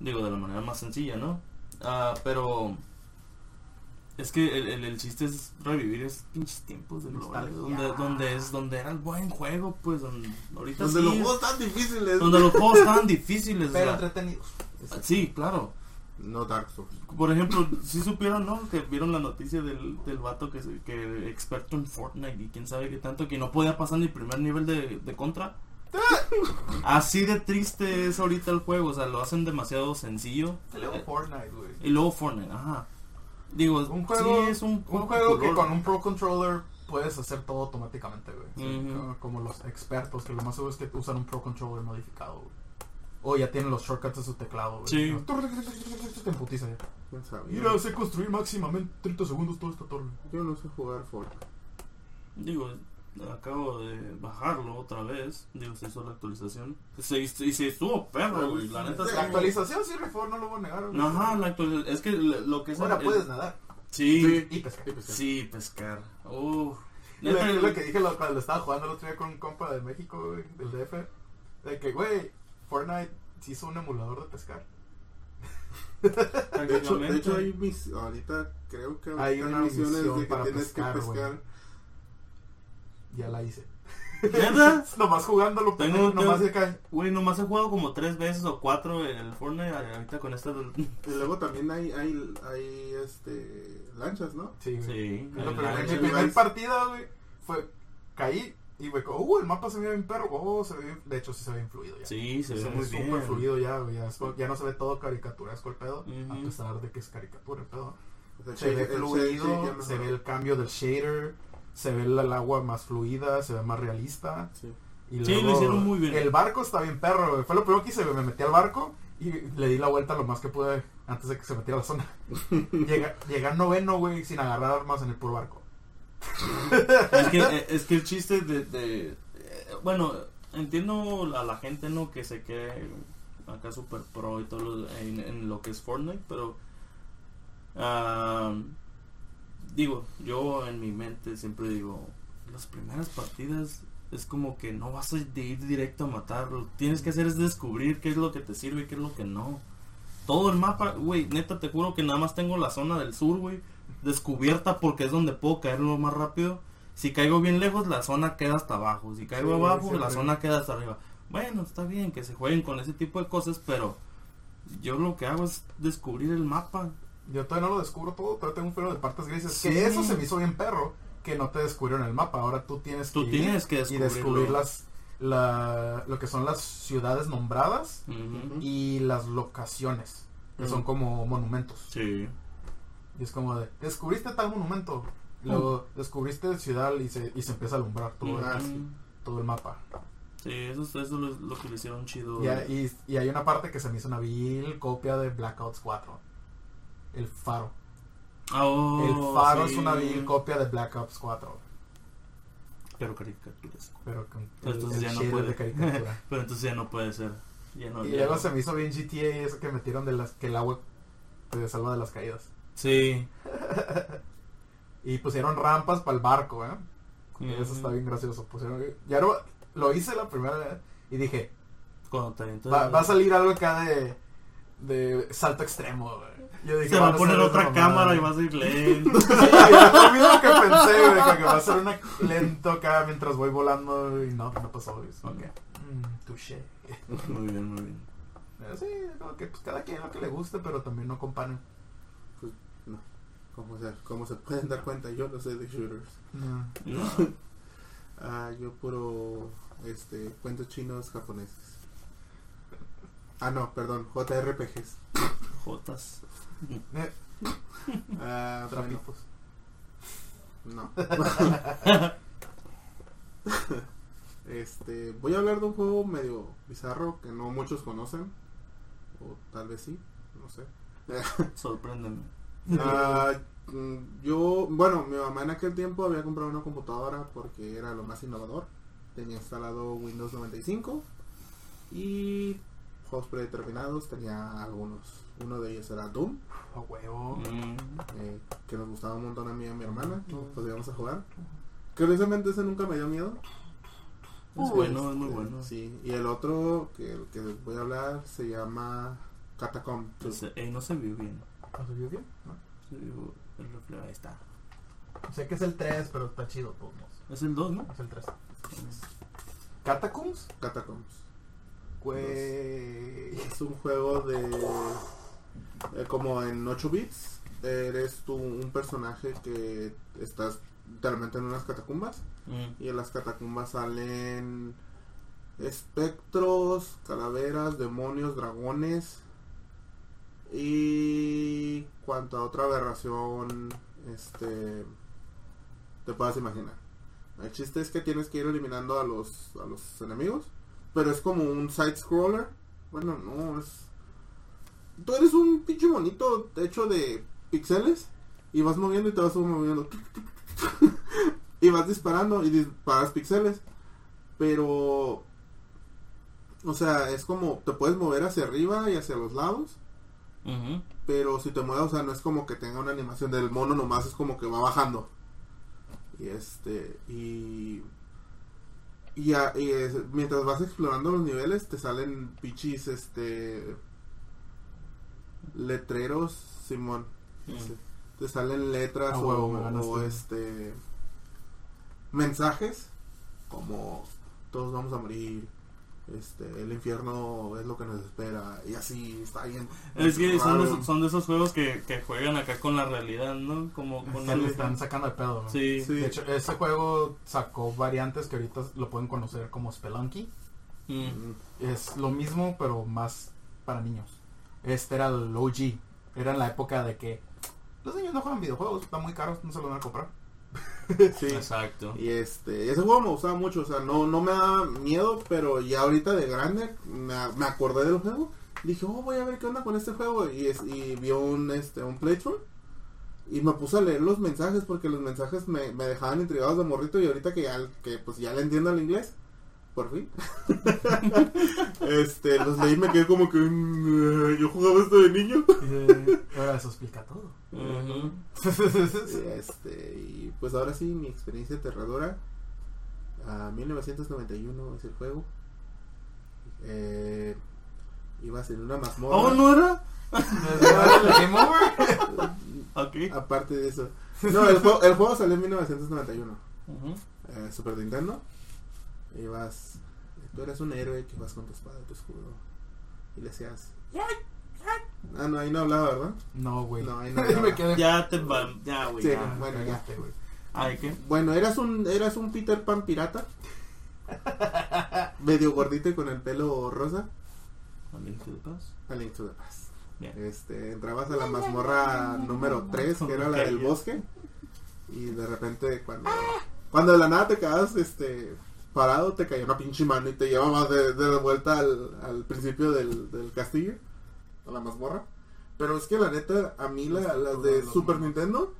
Digo, de la manera más sencilla, ¿no? Ah, pero es que el, el, el chiste es revivir esos pinches tiempos de Nostalgia. donde, donde es donde era el buen juego, pues donde, ahorita Donde sí, los juegos tan difíciles. donde los juegos estaban *laughs* difíciles. o Pero sea, entretenidos. sí, claro. No Dark Souls. Por ejemplo, si supieron, ¿no? Que vieron la noticia del, del vato que, se- que experto en Fortnite y quién sabe qué tanto, que no podía pasar ni el primer nivel de, de contra. *laughs* Así de triste es ahorita el juego, o sea, lo hacen demasiado sencillo. Y luego Fortnite, güey. y luego Fortnite, ajá. Digo, Un juego, sí es un un juego, juego que con un Pro Controller puedes hacer todo automáticamente, güey. Como, como los expertos, que lo más seguro es que usan un Pro Controller modificado, güey. O ya tienen los shortcuts de su teclado, güey. Sí. Te emputiza ya. ¿Quién sabe? Mira, sé construir máximamente 30 segundos toda esta torre. Yo no sé jugar Fortnite. Digo, acabo de bajarlo otra vez. Digo, se hizo la actualización. Se, y se estuvo perro, güey. La neta. La actualización sí rifó, no lo voy a negar. güey. Ajá, la actualización. Es que lo que es. Ahora el- puedes nadar Sí, Sí. y pescar. Sí, pescar. Y lo, que dije lo- cuando estaba jugando el otro día con un compa de México, güey, del DF. De que, güey, Fortnite se hizo un emulador de pescar. De hecho, de prácticamente. hecho hay mis, ahorita creo que Hay ahorita una misiones misión de que para tienes pescar, que güey. Ya la hice. ¿Neta? *laughs* nomás jugándolo, Tengo- pendejo, nomás de acá. Güey, nomás he jugado como tres veces o cuatro en el Fortnite. Ahorita con esta. del- Y luego también hay, hay, hay este, lanchas, ¿no? Sí. Sí. El primero- lancha. mi primer partida, güey, fue. Caí y, güey, como, uh, el mapa se ve bien perro. Oh, se ve bien. De hecho, sí se ve bien fluido ya. Sí, se ve Se muy ve bien. súper fluido ya, güey. Ya, es- ya no se ve todo caricaturesco el pedo. Ujú. A pesar de que es caricatura el pedo. O sea, Se ve fluido, ya se ve el cambio del shader, se ve el, el agua más fluida, se ve más realista. Sí. Y Sí, lo hicieron muy bien. El barco está bien perro, güey. Fue lo primero que hice. Me metí al barco y le di la vuelta lo más que pude antes de que se metiera a la zona. *laughs* Llega, llegué al noveno, güey, sin agarrar armas en el puro barco. es, que, *laughs* eh, es que el chiste de, de- eh, bueno entiendo a la gente no que se quede acá super pro y todo lo- en, en lo que es Fortnite pero ah, digo yo en mi mente siempre digo las primeras partidas es como que no vas a ir directo a matarlo tienes que hacer es descubrir qué es lo que te sirve y qué es lo que no todo el mapa güey neta te juro que nada más tengo la zona del sur güey descubierta porque es donde puedo caer lo más rápido. Si caigo bien lejos, la zona queda hasta abajo. Si caigo Sí, abajo, la zona queda hasta arriba. Bueno, está bien que se jueguen con ese tipo de cosas, pero Yo lo que hago es descubrir el mapa. Yo todavía no lo descubro todo, pero tengo un freno de partes grises. Sí. Que eso se me hizo bien perro, que no te descubrieron el mapa. Ahora tú tienes Tú que tienes que y descubrir las, la, lo que son las ciudades nombradas y las locaciones, que son como monumentos. Sí. Y es como de, descubriste tal monumento, luego descubriste ciudad y se, y se empieza a alumbrar todo, sí. todo el mapa. Sí, eso, es- eso es lo, lo que le hicieron chido. Y, y, y hay una parte que se me hizo una vil copia de Blackouts 4. El faro. Ah, oh, el faro sí. es una copia de Black Ops 4. Pero caricaturesco. Pero con Pero el, entonces el ya no puede. de caricatura. *laughs* Pero entonces ya no puede ser. Ya no, y ya luego no. se me hizo bien GTA eso que metieron de las que el agua te salva de las caídas. Sí. *laughs* Y pusieron rampas para el barco, ¿eh? Y Eso está bien gracioso. Pusieron, ya no- lo hice la primera vez y dije, va, va a salir algo acá de, de salto extremo. Yo dije, Se va a poner otra cámara y vas a ir lento. *laughs* Sí, lo mismo que pensé, güey, que va a ser una lento acá mientras voy volando y no, no pasó. güey. Que, mm, touché. muy bien, muy bien. Pero sí, como que pues cada quien lo que le guste, pero también no comparen. Pues, no. Como se, como se pueden dar cuenta, yo no sé de shooters. No. No. *laughs* Ah, yo puro este cuentos chinos japoneses. Ah, no, perdón, JRPGs. Jotas. *laughs* Eh, trapitos. no. *laughs* este, voy a hablar de un juego medio bizarro que no muchos conocen. O tal vez sí, no sé. *laughs* Sorpréndeme. Ah, yo, bueno, mi mamá en aquel tiempo había comprado una computadora porque era lo más innovador. Tenía instalado Windows 95 y juegos predeterminados. Tenía algunos. Uno de ellos era Doom, A huevo. Mm. eh, que nos gustaba un montón a mí y a mi hermana. Podíamos a jugar. Curiosamente ese nunca me dio miedo. Es bueno, es muy bueno. Sí, y el otro que, el que voy a hablar se llama Catacomb. Entonces, ey, no se vio bien. ¿No se vio bien? No. Se vio el reflejo. Ahí está. Sé que es el 3, pero está chido, todos. Es el 2, ¿no? Es el 3. ¿Catacombs? Catacombs. Güey. Es un juego de. Eh, como en 8 bits. Eres tú un personaje que estás literalmente en unas catacumbas. Mm. Y en las catacumbas salen espectros, calaveras, demonios, dragones. Y cuanto a otra aberración, este. Te puedas imaginar. El chiste es que tienes que ir eliminando a los, a los enemigos. Pero es como un side scroller. Bueno, no, es. Tú eres un pinche monito hecho de pixeles. Y vas moviendo y te vas moviendo. *laughs* y vas disparando y disparas pixeles. Pero. O sea, es como. Te puedes mover hacia arriba y hacia los lados. Pero si te mueves, o sea, no es como que tenga una animación del mono, nomás es como que va bajando. Y este. Y. Y, a- y es- mientras vas explorando los niveles, te salen pichis, este. Letreros, Simón. Mm. Te salen letras Ah, o, este. Mensajes. Como. Todos vamos a morir. Este, el infierno es lo que nos espera. Y así está bien. Es que son de, esos, son de esos juegos que, que juegan acá con la realidad, ¿no? Como con le el- están sacando de pedo. ¿no? Sí. Sí. De hecho, ese juego sacó variantes que ahorita lo pueden conocer como Spelunky. Mm. Mm. Es lo mismo, pero más para niños. Este era el OG. Era en la época de que los niños no juegan videojuegos, están muy caros, no se los van a comprar. *laughs* Sí. Exacto. Y este, ese juego me gustaba mucho, o sea, no, no me da miedo, pero ya ahorita de grande me, me acordé del juego. Dije, oh, voy a ver qué onda con este juego. Y, es, y vi un, este, un playthrough. Y me puse a leer los mensajes porque los mensajes me, me dejaban intrigados de morrito. Y ahorita que ya, que pues ya le entiendo el inglés, por fin. *laughs* este, los leí y me quedé como que "Mm, yo jugaba esto de niño. Y *laughs* ahora eso explica todo. *laughs* Este, y pues ahora sí, mi experiencia aterradora. A 1991 es el juego. Eh, ibas en una mazmorra. Oh, ¿no era? ¿El Game Over? Aparte de eso. No, el juego, el juego salió en 1991. Ujú. eh, Super Nintendo. Ibas. Tú eres un héroe que vas con tu espada y tu escudo. Y le decías. "Ya, ya, Ah, no, ahí no hablaba, ¿verdad? No, güey. No, ahí *laughs* no me hablaba. quedé. Ya te va, ya, güey. Sí, ya. bueno, ya. Güey. Ay, ¿qué? Bueno, eras un, eras un Peter Pan pirata. *laughs* Medio gordito y con el pelo rosa. A Link to the Past. A Link to the Past. Bien. Este, entrabas a la mazmorra número 3, que era la del bosque. Y de repente, cuando, cuando de la nada te quedas este, parado, te caía una pinche mano y te llevaba de, de vuelta al, al principio del, del castillo, a la mazmorra. Pero es que la neta, a mí la- las de Super. Nintendo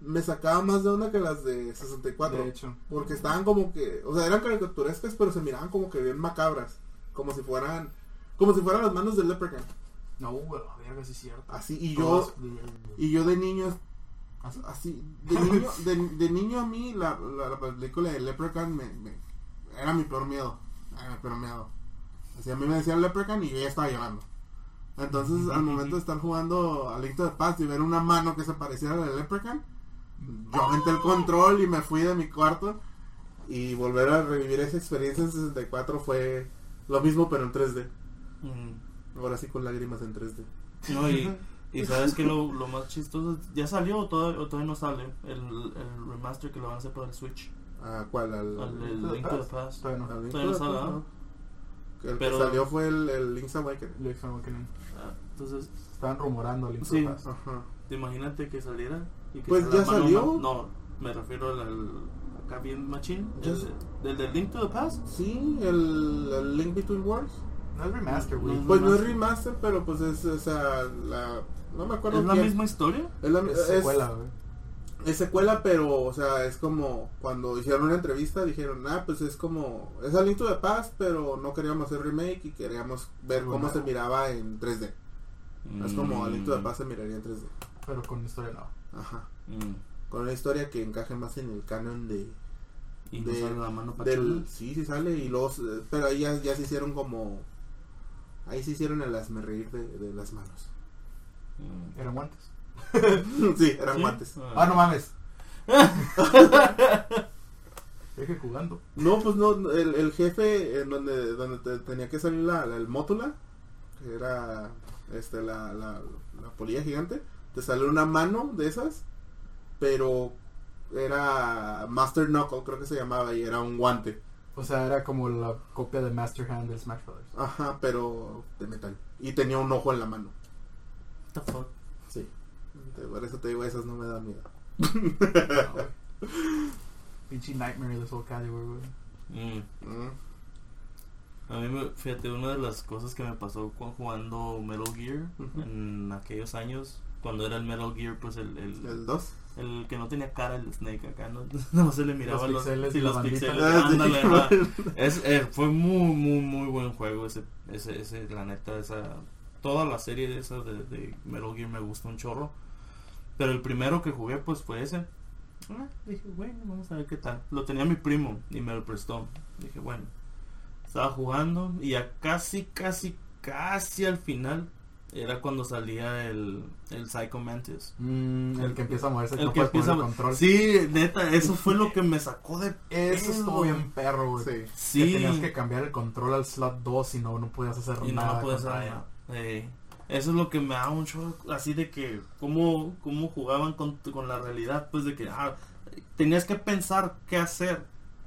me sacaba más de onda que las de 64. De hecho. Porque estaban como que, o sea, eran caricaturescas, pero se miraban como que bien macabras. Como si fueran, como si fueran las manos del Leprechaun. No, güey, verga, sí es cierto. Así, y yo, y yo de niño, ¿Así? así, de niño, de, de niño a mí, la, la, la película de Leprechaun me, me- era mi peor miedo. Era mi peor miedo. Así a mí me decían Leprechaun y yo ya estaba llorando. Entonces, al momento de estar jugando a Link to the Past y ver una mano que se pareciera a la de Leprechaun, yo aventé el control y me fui de mi cuarto. Y volver a revivir esa experiencia en 64 fue lo mismo, pero en 3D. Mm. Ahora sí con lágrimas en 3D. No, y, y *laughs* sabes que lo, lo más chistoso, ya salió o todavía, o todavía no sale el, el remaster que lo van a hacer para el Switch. ¿A cuál? ¿Al, al Link to the Past. Todavía no. al Link Todavía to no the sale, Past, ¿no? ¿no? El Pero- que salió fue el, el Link's Awakening. Link's Awakening. Ah, Entonces, Estaban rumorando Link's Sí. Past. Ajá. te imagínate que saliera. Y que Pues la ya salió. No, me refiero al, al- acá bien machín. El-. Del del Link to the Past. Sí, el, el Link Between Worlds. No es remaster, güey. No, Pues no es remaster. pero pues es, o sea, la... No me acuerdo ¿Es la quién. misma historia? Es, la, es- secuela, güey. Es secuela, pero, o sea, es como cuando hicieron una entrevista, dijeron, ah, pues es como, es a Link to the Past, pero no queríamos hacer remake y queríamos ver cómo se miraba en 3D. Es como a Link to the Mm, Past se miraría en 3D. Pero con historia no. Ajá. mm. Con una historia que encaje más en el canon de... Y no de- sale la mano del. Sí, sí sale, y luego, eh, pero ahí ya, ya se hicieron como... Ahí se hicieron el hazme reír de, de las manos. Mm. Eran guantes. *laughs* sí, eran ¿Sí? guantes. Ah, no mames. *laughs* Deje jugando. No, pues no, el, el jefe en donde, donde te- tenía que salir la, la- el mótula, que era este, la, la, la polilla gigante, te salió una mano de esas, pero era Master Knuckle, creo que se llamaba, y era un guante. O sea, era como la copia de Master Hand del Smash Brothers. Ajá, pero de metal. Y tenía un ojo en la mano. What the fuck? Por eso te digo, esas no me dan miedo. No. *laughs* Pinche Nightmare de Soul Calibur, güey. Mm. Mm. A mí, me, fíjate, una de las cosas que me pasó con jugando Metal Gear en aquellos años, cuando era el Metal Gear, pues el, el, El 2. el que no tenía cara, el Snake acá, no, *laughs* no se le miraba Los pixeles sí, los pixeles, Ah, ándale. *laughs* Es, eh, fue muy, muy, muy buen juego ese, ese, ese, la neta, esa, toda la serie de esa de, de Metal Gear me gusta un chorro, pero el primero que jugué pues fue ese. Ah, dije, bueno, vamos a ver qué tal. Lo tenía mi primo y me lo prestó. Dije, bueno, estaba jugando y ya casi, casi, casi al final era cuando salía el, el Psycho Mantis. Mm, el que empieza a moverse, El no que empieza el a- control. Sí, neta, eso fue lo que me sacó de Eso estuvo bien perro, güey. Sí. Que tenías que cambiar el control al slot 2 y no, no podías hacer y no nada. puedes con hacer nada. nada. Eh, eso es lo que me da mucho así de que cómo, cómo jugaban con, con la realidad, pues de que ah, tenías que pensar qué hacer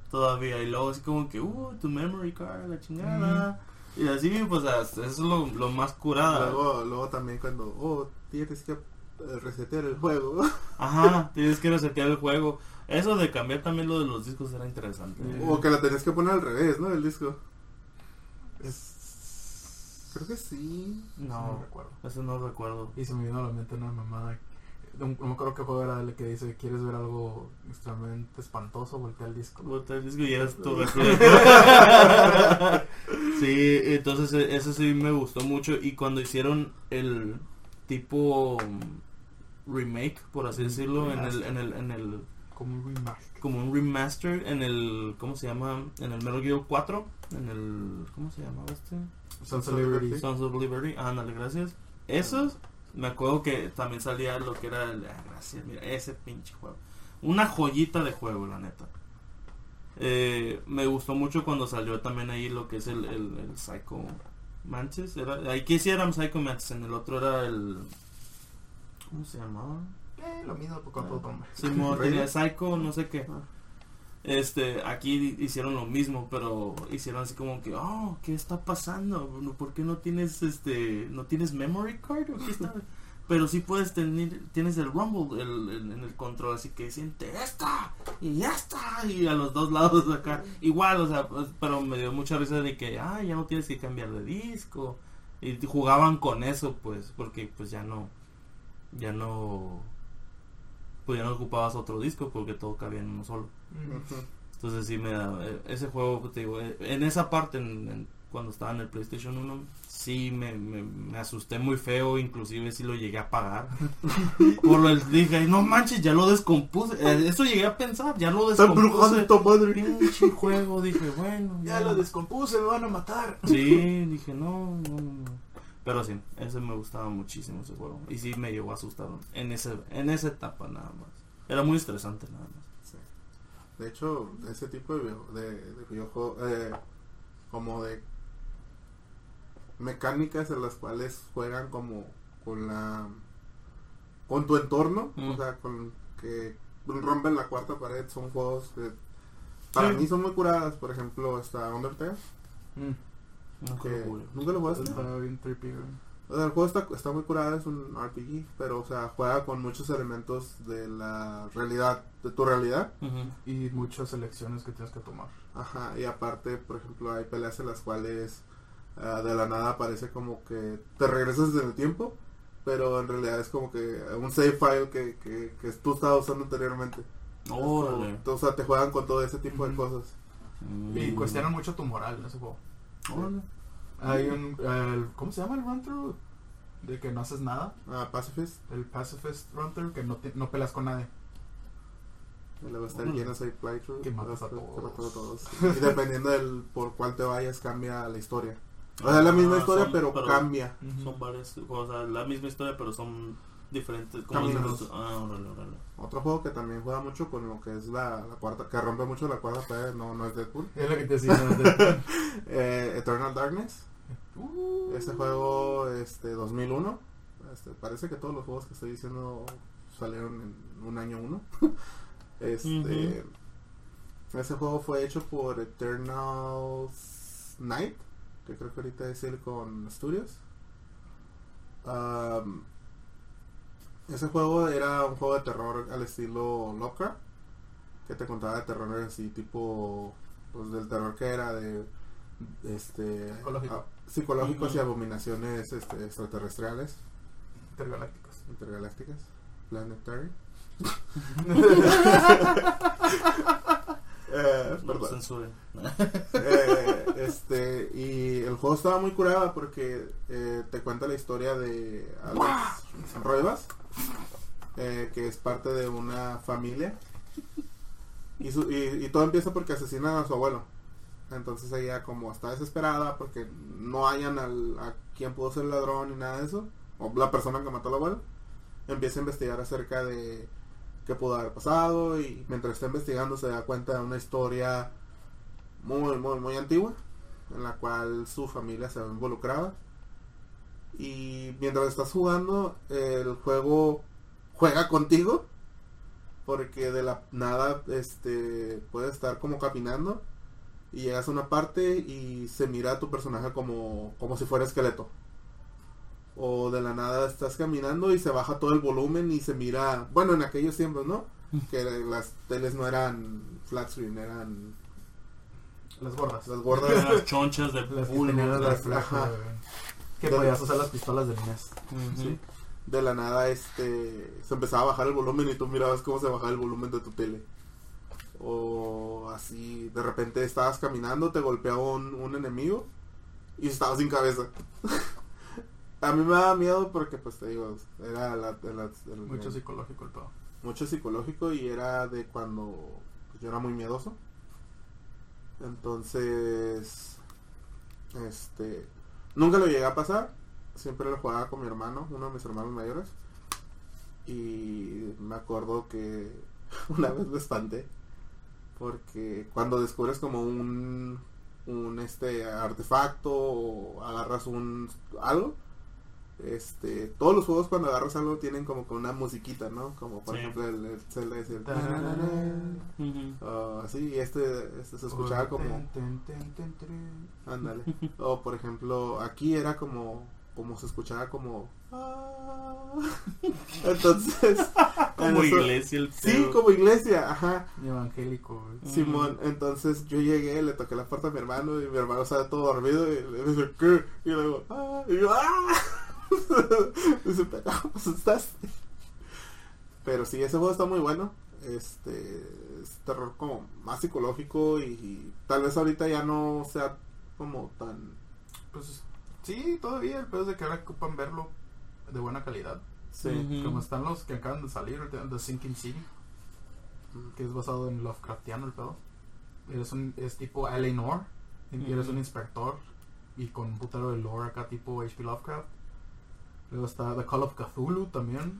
todavía y luego así como que, uh, tu memory card, la chingada. Y así, pues eso es lo, lo más curada. Luego, luego también cuando, oh, tienes que eh, resetear el juego. *laughs* Ajá, tienes que resetear el juego. Eso de cambiar también lo de los discos era interesante. o que la tenías que poner al revés, ¿no? El disco. Es... Creo que sí. No No, recuerdo. eso no recuerdo. Y se me vino a la mente una mamada. No me acuerdo qué juego era el que dice: ¿Quieres ver algo extremadamente espantoso? Voltea el disco. Bota el disco y eras *laughs* reflejo. sí, entonces eh, eso sí me gustó mucho. Y cuando hicieron el tipo mm, remake, por así decirlo, en el, en el, en el, Como un remaster. como un remaster en el, ¿cómo se llama? En el Metal Gear 4, en el, ¿cómo se llamaba este? Sons of Liberty. Sons of Liberty, ándale, gracias. Esos, me acuerdo que también salía lo que era el, ah, gracias, mira, ese pinche juego. Una joyita de juego, la neta. Eh, me gustó mucho cuando salió también ahí lo que es el, el, el Psycho Manches, era, aquí sí eran Psycho Mantis, en el otro era el... ¿Cómo se llamaba? Eh, lo mismo con todo nombre. Simón, ¿Raider? tenía Psycho, no sé qué. Ah. Este, aquí hicieron lo mismo, pero hicieron así como que, oh, ¿qué está pasando? ¿Por qué no tienes este, no tienes memory card? ¿O qué está? *laughs* Pero sí puedes tener, tienes el rumble el, el- en el control, así que siente esta y ya está y a los dos lados de acá. Igual, o sea, pues, pero me dio mucha risa de que, ah, ya no tienes que cambiar de disco. Y jugaban con eso, pues, porque pues ya no, ya no, pues ya no ocupabas otro disco porque todo cabía en uno solo. Entonces sí me da, eh, ese juego, pues, te digo, eh, en esa parte, en- en- cuando estaba en el PlayStation 1, sí me, me, me asusté muy feo, inclusive sí lo llegué a pagar. *laughs* Por lo dije, no manches, ya lo descompuse. Eh, eso llegué a pensar, ya lo descompuse. madre. Pinche juego, dije, bueno. Ya lo descompuse, me van a matar. Sí, *laughs* dije, no, no, no, no. Pero sí, ese me gustaba muchísimo ese juego. Y sí me llegó a asustar en, ese, en esa etapa nada más. Era muy estresante nada más. De hecho, ese tipo de, de, de videojuegos, eh, como de mecánicas en las cuales juegan como con la con tu entorno, Mm. o sea, con que rompen la cuarta pared, son juegos que para Sí. mí son muy curadas, por ejemplo, está Undertale, Mm. Nunca que lo jugué. nunca lo jugaste. Está bien trippy, güey. O sea, el juego está, está muy curado, es un RPG, pero o sea, juega con muchos elementos de la realidad, de tu realidad. Y muchas elecciones que tienes que tomar. Ajá, y aparte, por ejemplo, hay peleas en las cuales ah, de la nada parece como que te regresas en el tiempo, pero en realidad es como que un save file que, que, que tú estabas usando anteriormente. Órale. Es como- O sea, te juegan con todo ese tipo de cosas. Mm. Y cuestionan mucho tu moral en ese juego. Órale. Hay un. el- ¿Cómo se llama el run through? De que no haces nada. Ah, Pacifist, El pacifist run through, que no, te- no peleas con nadie. y luego está Órale. el Genocide Playthrough. Que matas a todos. a. Y dependiendo del por cuál te vayas, cambia la historia. O sea, es la misma Ah, historia, son- pero, cambia. Son varias, o sea, la misma historia, pero son diferentes. Como Caminos. Ah, órale, órale. Otro juego que también juega mucho con lo que es la, la cuarta, que rompe mucho la cuarta pared, no, no es Deadpool. Es lo que te decía. ¿no? De- *laughs* Eh, Eternal Darkness. Uh, Ese juego, este, 2001. Este, parece que todos los juegos que estoy diciendo salieron en un año uno. *laughs* este, ese juego fue hecho por Eternal Night, que creo que ahorita es Silicon Studios. Um, ese juego era un juego de terror al estilo Lovecraft, que te contaba de terror así tipo, pues del terror que era de, este, Psicológico. Psicológicos y abominaciones este, extraterrestriales, Intergalácticos. intergalácticas, planetary. *laughs* Eh, No censuren. Eh, este y el juego estaba muy curado porque eh, te cuenta la historia de Alex Ruebas eh, que es parte de una familia y, su- y, y todo empieza porque asesinan a su abuelo entonces ella como está desesperada porque no hayan al, a quien pudo ser el ladrón ni nada de eso o la persona que mató al abuelo empieza a investigar acerca de qué pudo haber pasado y mientras está investigando se da cuenta de una historia muy, muy, muy antigua, en la cual su familia se ve involucrada. Y mientras estás jugando, el juego juega contigo, porque de la nada este puedes estar como caminando y llegas a una parte y se mira a tu personaje como, como si fuera esqueleto. O de la nada estás caminando y se baja todo el volumen y se mira, bueno, en aquellos tiempos, ¿no? Que las teles no eran flat screen, eran Las gordas. las gordas. Las chonchas de *laughs* Las que De- podías usar las pistolas del NES. Sí. De la nada, este, se empezaba a bajar el volumen y tú mirabas cómo se bajaba el volumen de tu tele. O así, de repente estabas caminando, te golpeaba un, un enemigo y estabas sin cabeza. *laughs* a mí me daba miedo porque, pues te digo, era la, Mucho psicológico el pedo. mucho psicológico y era de cuando pues, yo era muy miedoso. Entonces, este, nunca lo llegué a pasar. Siempre lo jugaba con mi hermano, uno de mis hermanos mayores. Y me acuerdo que *laughs* una vez lo espanté. Porque cuando descubres como un, un este artefacto o agarras un algo este todos los juegos cuando agarras algo tienen como con una musiquita no como por Sí. ejemplo el, el Zelda es el así y este, este se escuchaba como ándale. O por ejemplo aquí era como como se escuchaba como ah. *laughs* entonces *laughs* Como iglesia el sí como iglesia ajá Evangélico. Mm. Simón, entonces yo llegué, le toqué la puerta a mi hermano y mi hermano estaba todo dormido y le dice, ¿qué? Y luego, ¡ah! Y yo, ¡ah! *laughs* dice, pero me asustaste. Pero sí, ese juego está muy bueno. Este, es terror como más psicológico y, y tal vez ahorita ya no sea como tan... Pues sí, todavía el pedo es de que ahora ocupan verlo de buena calidad. Sí. Como están los que acaban de salir, el de- The Sinking City, que es basado en Lovecraftiano el pedo. Eres un, es tipo. Noir, y eres un inspector y con un putero de lore acá tipo H.P. Lovecraft. Luego está The Call of Cthulhu también.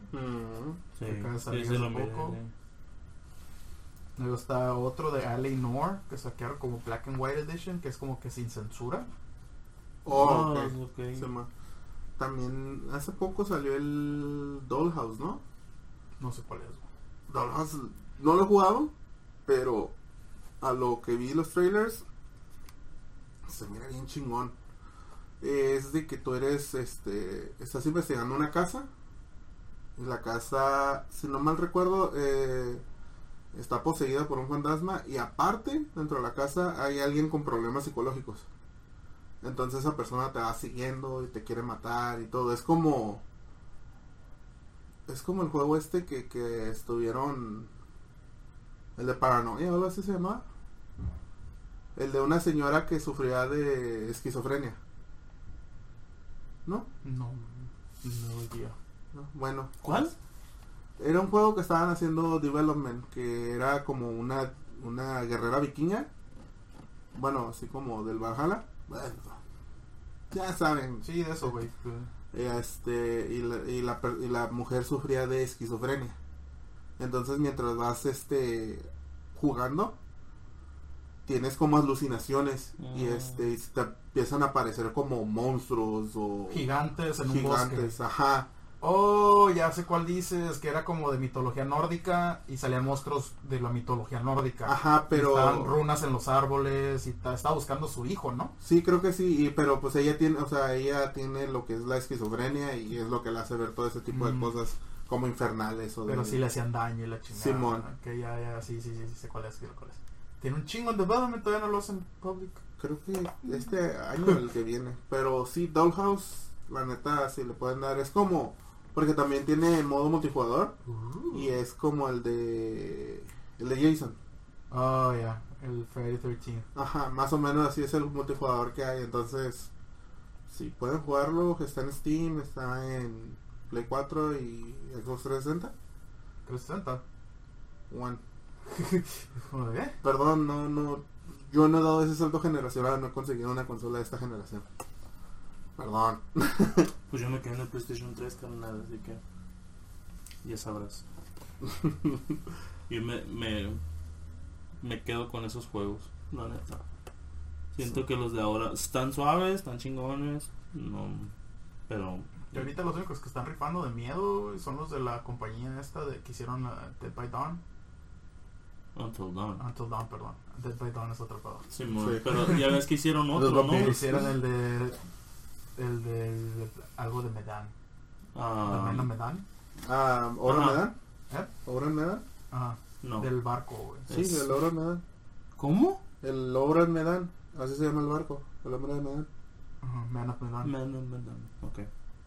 Sí, que acaba de salir hace poco. Luego está otro de L.A. Noir que saquearon como Black and White Edition, que es como que sin censura. Oh, ok. ok. Se llama- También hace poco salió el Dollhouse, ¿no? No sé cuál es. Dollhouse no lo he jugado, pero a lo que vi los trailers se mira bien chingón. Es de que tú eres, este, estás investigando una casa y la casa, si no mal recuerdo, eh, está poseída por un fantasma y aparte dentro de la casa hay alguien con problemas psicológicos. Entonces esa persona te va siguiendo y te quiere matar y todo. Es como es como el juego este que, que estuvieron. El de paranoia o algo así se llamaba. El de una señora que sufría de esquizofrenia. ¿No? No, no. ¿No? Bueno. ¿Cuál? Era un juego que estaban haciendo development, que era como una, una guerrera vikinga. Bueno, así como del Valhalla. Bueno, ya saben. Sí, de eso, güey. este y la, y la y la mujer sufría de esquizofrenia entonces mientras vas este jugando tienes como alucinaciones y Mm. este y te empiezan a aparecer como monstruos o Gigantes en un gigantes bosque. ajá Oh, ya sé cuál dices, que era como de mitología nórdica y salían monstruos de la mitología nórdica. ajá Y Estaban pero runas en los árboles y ta- estaba buscando a su hijo, ¿no? sí creo que sí y- pero pues ella tiene o sea ella tiene lo que es la esquizofrenia y es lo que le hace ver todo ese tipo de Mm. cosas como infernales o Pero de sí le hacían daño y la chingada. Simón. Que ya, ya, sí, sí, sí, sí, sé cuál es, sé cuál es. Tiene un chingo en development, todavía no lo hacen public. Creo que este año el que viene. Pero sí, Dollhouse, la neta, si le pueden dar. Es como. Porque también tiene modo multijugador. Uh. Y es como el de. El de Jason. Oh, ya, el Friday 13. Ajá, más o menos así es el multijugador que hay. Entonces, si pueden jugarlo, está en Steam, está en Play 4 y Xbox 360. 360. One. Perdón, no, no. Yo no he dado ese salto generacional, no he conseguido una consola de esta generación. Perdón. *laughs* Pues yo me quedé en el PlayStation 3, carnal, así que. Ya sabrás. *laughs* y me, me. Me quedo con esos juegos, la neta. Siento Sí. que los de ahora están suaves, están chingones. No. Pero. Y ahorita los únicos que están rifando de miedo son los de la compañía esta de, que hicieron la Dead by Dawn. Until Dawn. Until Dawn, perdón. Dead by Dawn es otro pedo. Sí, Sí. Pero ya ves que hicieron *laughs* otro, ¿no? Hicieron el de. El de. algo de Medan. Ah, ¿La Medan? Ah, ¿Oro Ajá. me dan? ¿Eh? ¿Oro me dan? Ajá. no. Del barco, güey. Sí, Es- el oro me dan. ¿Cómo? El oro me dan. Así se llama el barco. El hombre de Medan. Ajá, Man of Medan. Man, man. Ok.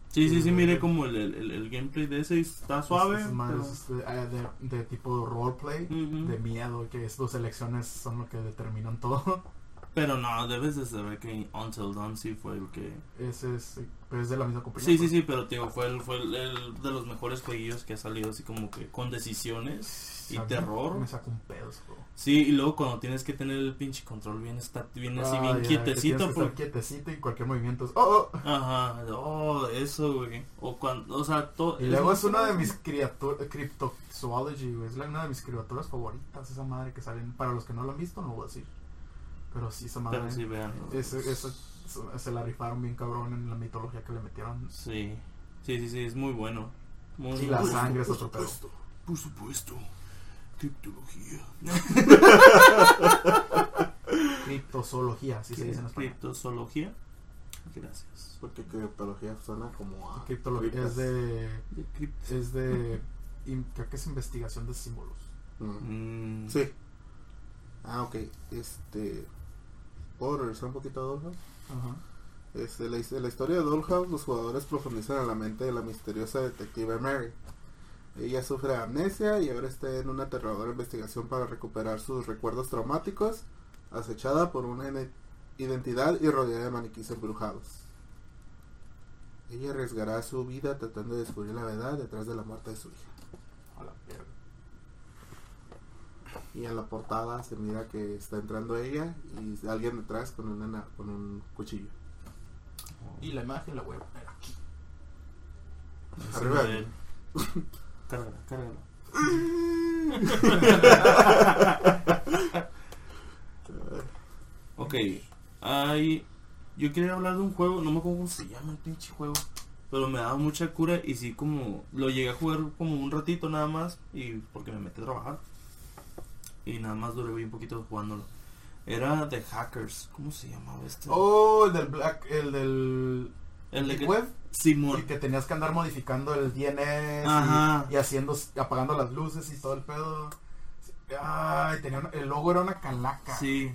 Sí, sí, sí, mire como el, el, el- el gameplay de ese está suave. Es, es más pero- eh, de, de tipo roleplay. De miedo, que es, tus elecciones son lo que determinan todo. *laughs* Pero no, debes de saber que Until Dawn sí fue el que... Ese es, es de la misma compañía. Sí, sí, sí, pero tío, fue, el, fue el, el de los mejores jueguillos que ha salido así como que con decisiones y terror. Me saca un pedo juego. Sí, y luego cuando tienes que tener el pinche control bien, está, bien así, Ah, bien ya, que quietecito. que por- quietecito y cualquier movimiento es. ¡Oh! oh! Ajá, oh, eso, güey. O cuando, o sea, todo... Y luego es una de mis criaturas. Cryptozoology, güey. Es una de mis criaturas favoritas. Esa madre que salen. Para los que no lo han visto, no lo voy a decir. Pero sí, esa madre. Pero sí, vean. ese- ese- se- la rifaron bien cabrón en la mitología que le metieron. Sí. Sí, sí, sí, es muy bueno. Muy, Y la muy- sangre es Por otro pedo. supuesto. Por supuesto. Criptología. *laughs* Criptozoología, así se dice en español. Criptozoología. Gracias. Porque criptología suena como a. Criptología criptas. es de. Es de. in- creo que es investigación de símbolos. Mm. Mm, Sí. Ah, ok. Este. ¿Puedo regresar un poquito a Dollhouse? Ajá. Este, la, en la historia de Dollhouse, los jugadores profundizan en la mente de la misteriosa detective Mary. Ella sufre amnesia y ahora está en una aterradora investigación para recuperar sus recuerdos traumáticos, acechada por una identidad y rodeada de maniquíes embrujados. Ella arriesgará su vida tratando de descubrir la verdad detrás de la muerte de su hija. A la. Y en la portada se mira que está entrando ella y alguien detrás con, una, na- con un cuchillo. Y la imagen la voy a poner aquí. Arriba. modelo. *laughs* Cárgala, cárgala. *laughs* Ok, hay... Yo quería hablar de un juego, no me acuerdo cómo se llama el pinche juego, pero me daba mucha cura y sí como lo llegué a jugar como un ratito nada más y porque me metí a trabajar y nada más duré bien poquito jugándolo. Era de hackers, ¿cómo se llamaba este? Oh, el del Black. El del. el de que, Web. Simón. Y que tenías que andar modificando el DNS y- Ajá. y, haciendo, apagando las luces y todo el pedo. Ay, tenía una- el logo era una calaca. Sí,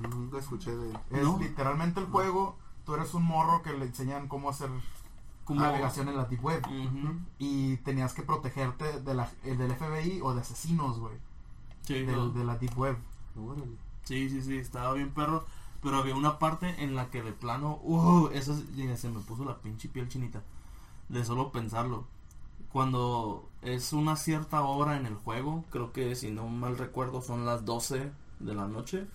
Nunca escuché de... Es ¿No? literalmente el juego. Tú eres un morro que le enseñan cómo hacer como navegación en la Deep Web. Y tenías que protegerte de la, del FBI o de asesinos, güey. Sí, del- no. De la Deep Web. Órale. Sí, sí, sí, estaba bien perro. Pero había una parte en la que de plano, uh, eso se me puso la pinche piel chinita. De solo pensarlo. Cuando es una cierta hora en el juego, creo que si no mal recuerdo son las 12 de la noche.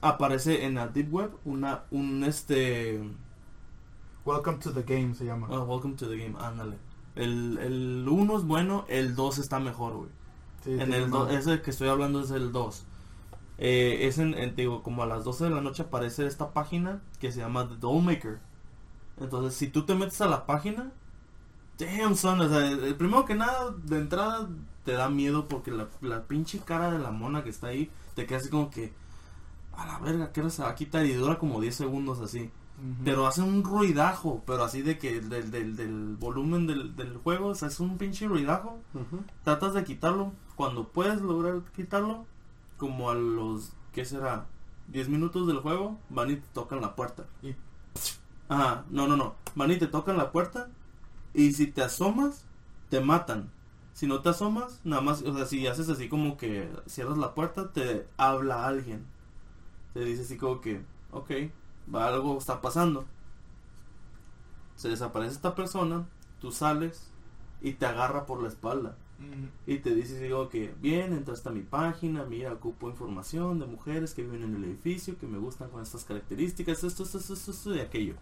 Aparece en la Deep Web una, un este... Welcome to the game se llama. oh, welcome to the game, ándale. El, el 1 es bueno, el 2 está mejor, güey. Sí, En el do- ese que estoy hablando es el 2. Eh, es en, en- digo, como a las 12 de la noche aparece esta página que se llama The Dollmaker. Entonces, si tú te metes a la página, damn son, o sea, el primero que nada, de entrada te da miedo porque la, la pinche cara de la mona que está ahí te queda así como que, a la verga, ¿qué eres aquí? Y dura como 10 segundos así. Pero hace un ruidajo, pero así de que del, del, del volumen del, del juego, o sea, es un pinche ruidajo tratas de quitarlo. Cuando puedes lograr quitarlo, como a los, ¿qué será? 10 minutos del juego, van y te tocan la puerta. Y- Ajá, no, no, no. Van y te tocan la puerta. Y si te asomas, te matan. Si no te asomas, nada más, o sea, si haces así como que cierras la puerta, te habla alguien. Te dice así como que, ok, va, algo está pasando. Se desaparece esta persona, tú sales y te agarra por la espalda. Ujú. Y te dice, digo que bien, entraste a mi página, mira, ocupo información de mujeres que viven en el edificio, que me gustan con estas características, esto, esto, esto, esto, esto y aquello.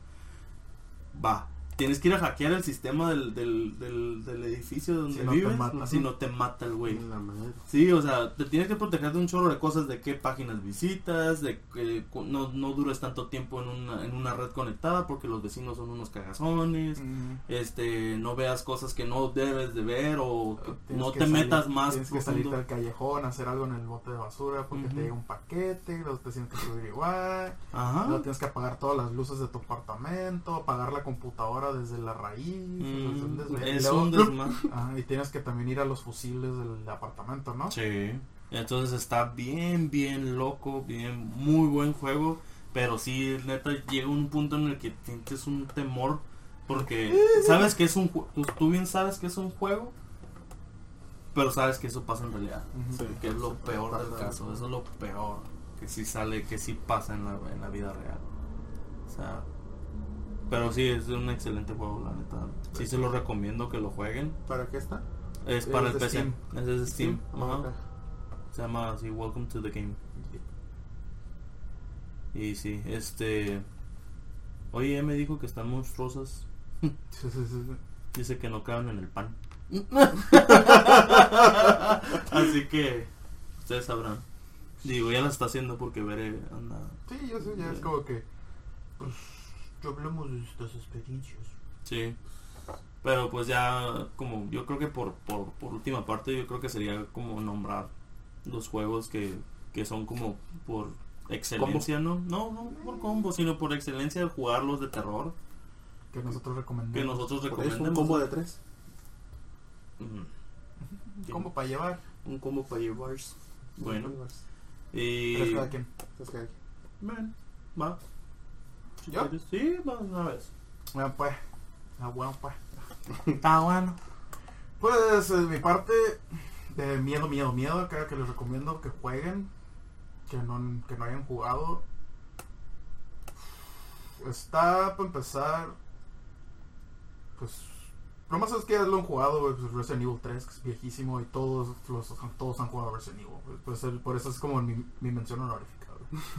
Va, tienes que ir a hackear el sistema del, del, del, del edificio donde Si no te vives, mata. si no te mata el güey. Sí, o sea, te tienes que proteger de un chorro de cosas, de qué páginas visitas, de que no, no dures tanto tiempo en una, en una red conectada porque los vecinos son unos cagazones Ujú. este no veas cosas que no debes de ver o que no que te salir- metas más Tienes que profundo. salir al callejón, hacer algo en el bote de basura porque Ujú. te llega un paquete, luego te tienes que subir igual, Ajá. luego tienes que apagar todas las luces de tu apartamento, apagar la computadora desde la raíz, es un Mm, desmadre. Es luego- un desmadre. Ajá, y tienes que también ir a los fusiles del apartamento, ¿no? Sí. Entonces está bien, bien loco, bien, muy buen juego. Pero sí, neta, llega un punto en el que sientes un temor. Porque *laughs* sabes que es un juego. Tú bien sabes que es un juego. Pero sabes que eso pasa en realidad. Sí. Que es lo peor del caso. Eso es lo peor. Que sí sale, que sí pasa en la, en la vida real. O sea. Pero sí, es un excelente juego, la neta. Sí se lo recomiendo que lo jueguen. ¿Para qué está? Es para el PC. Steam. Es de Steam. Ajá. Se llama así, Welcome to the Game. Y sí, este... Oye, me dijo que están monstruosas. Dice que no caben en el pan. *laughs* Así que ustedes sabrán. Digo, ya la está haciendo porque Bere anda. Sí, yo sé, ya es como que. Pues. Ya hablamos de estas experiencias. Sí. Pero pues ya, como yo creo que por, por, por última parte, yo creo que sería como nombrar los juegos que, que son como por excelencia, ¿no? No, no por combo, sino por excelencia jugarlos de terror Que nosotros recomendamos. que nosotros eso un recomendamos. combo de tres. Ujú. Como para llevar. Un combo para llevars. Bueno. Tres Y... cada quien. Tres hay. Bueno, va. Si ¿Yo? quieres. Sí, una vez. Bueno, pues. Ah, bueno, pues. Está *laughs* bueno. Pues de mi parte, de miedo, miedo, miedo, acá que les recomiendo que jueguen, que no, que no hayan jugado. Está para empezar, pues, lo más es que lo han jugado, pues, Resident Evil 3, que es viejísimo y todos los, todos han jugado Resident Evil. Pues, por eso es como mi, mi mención honorífica.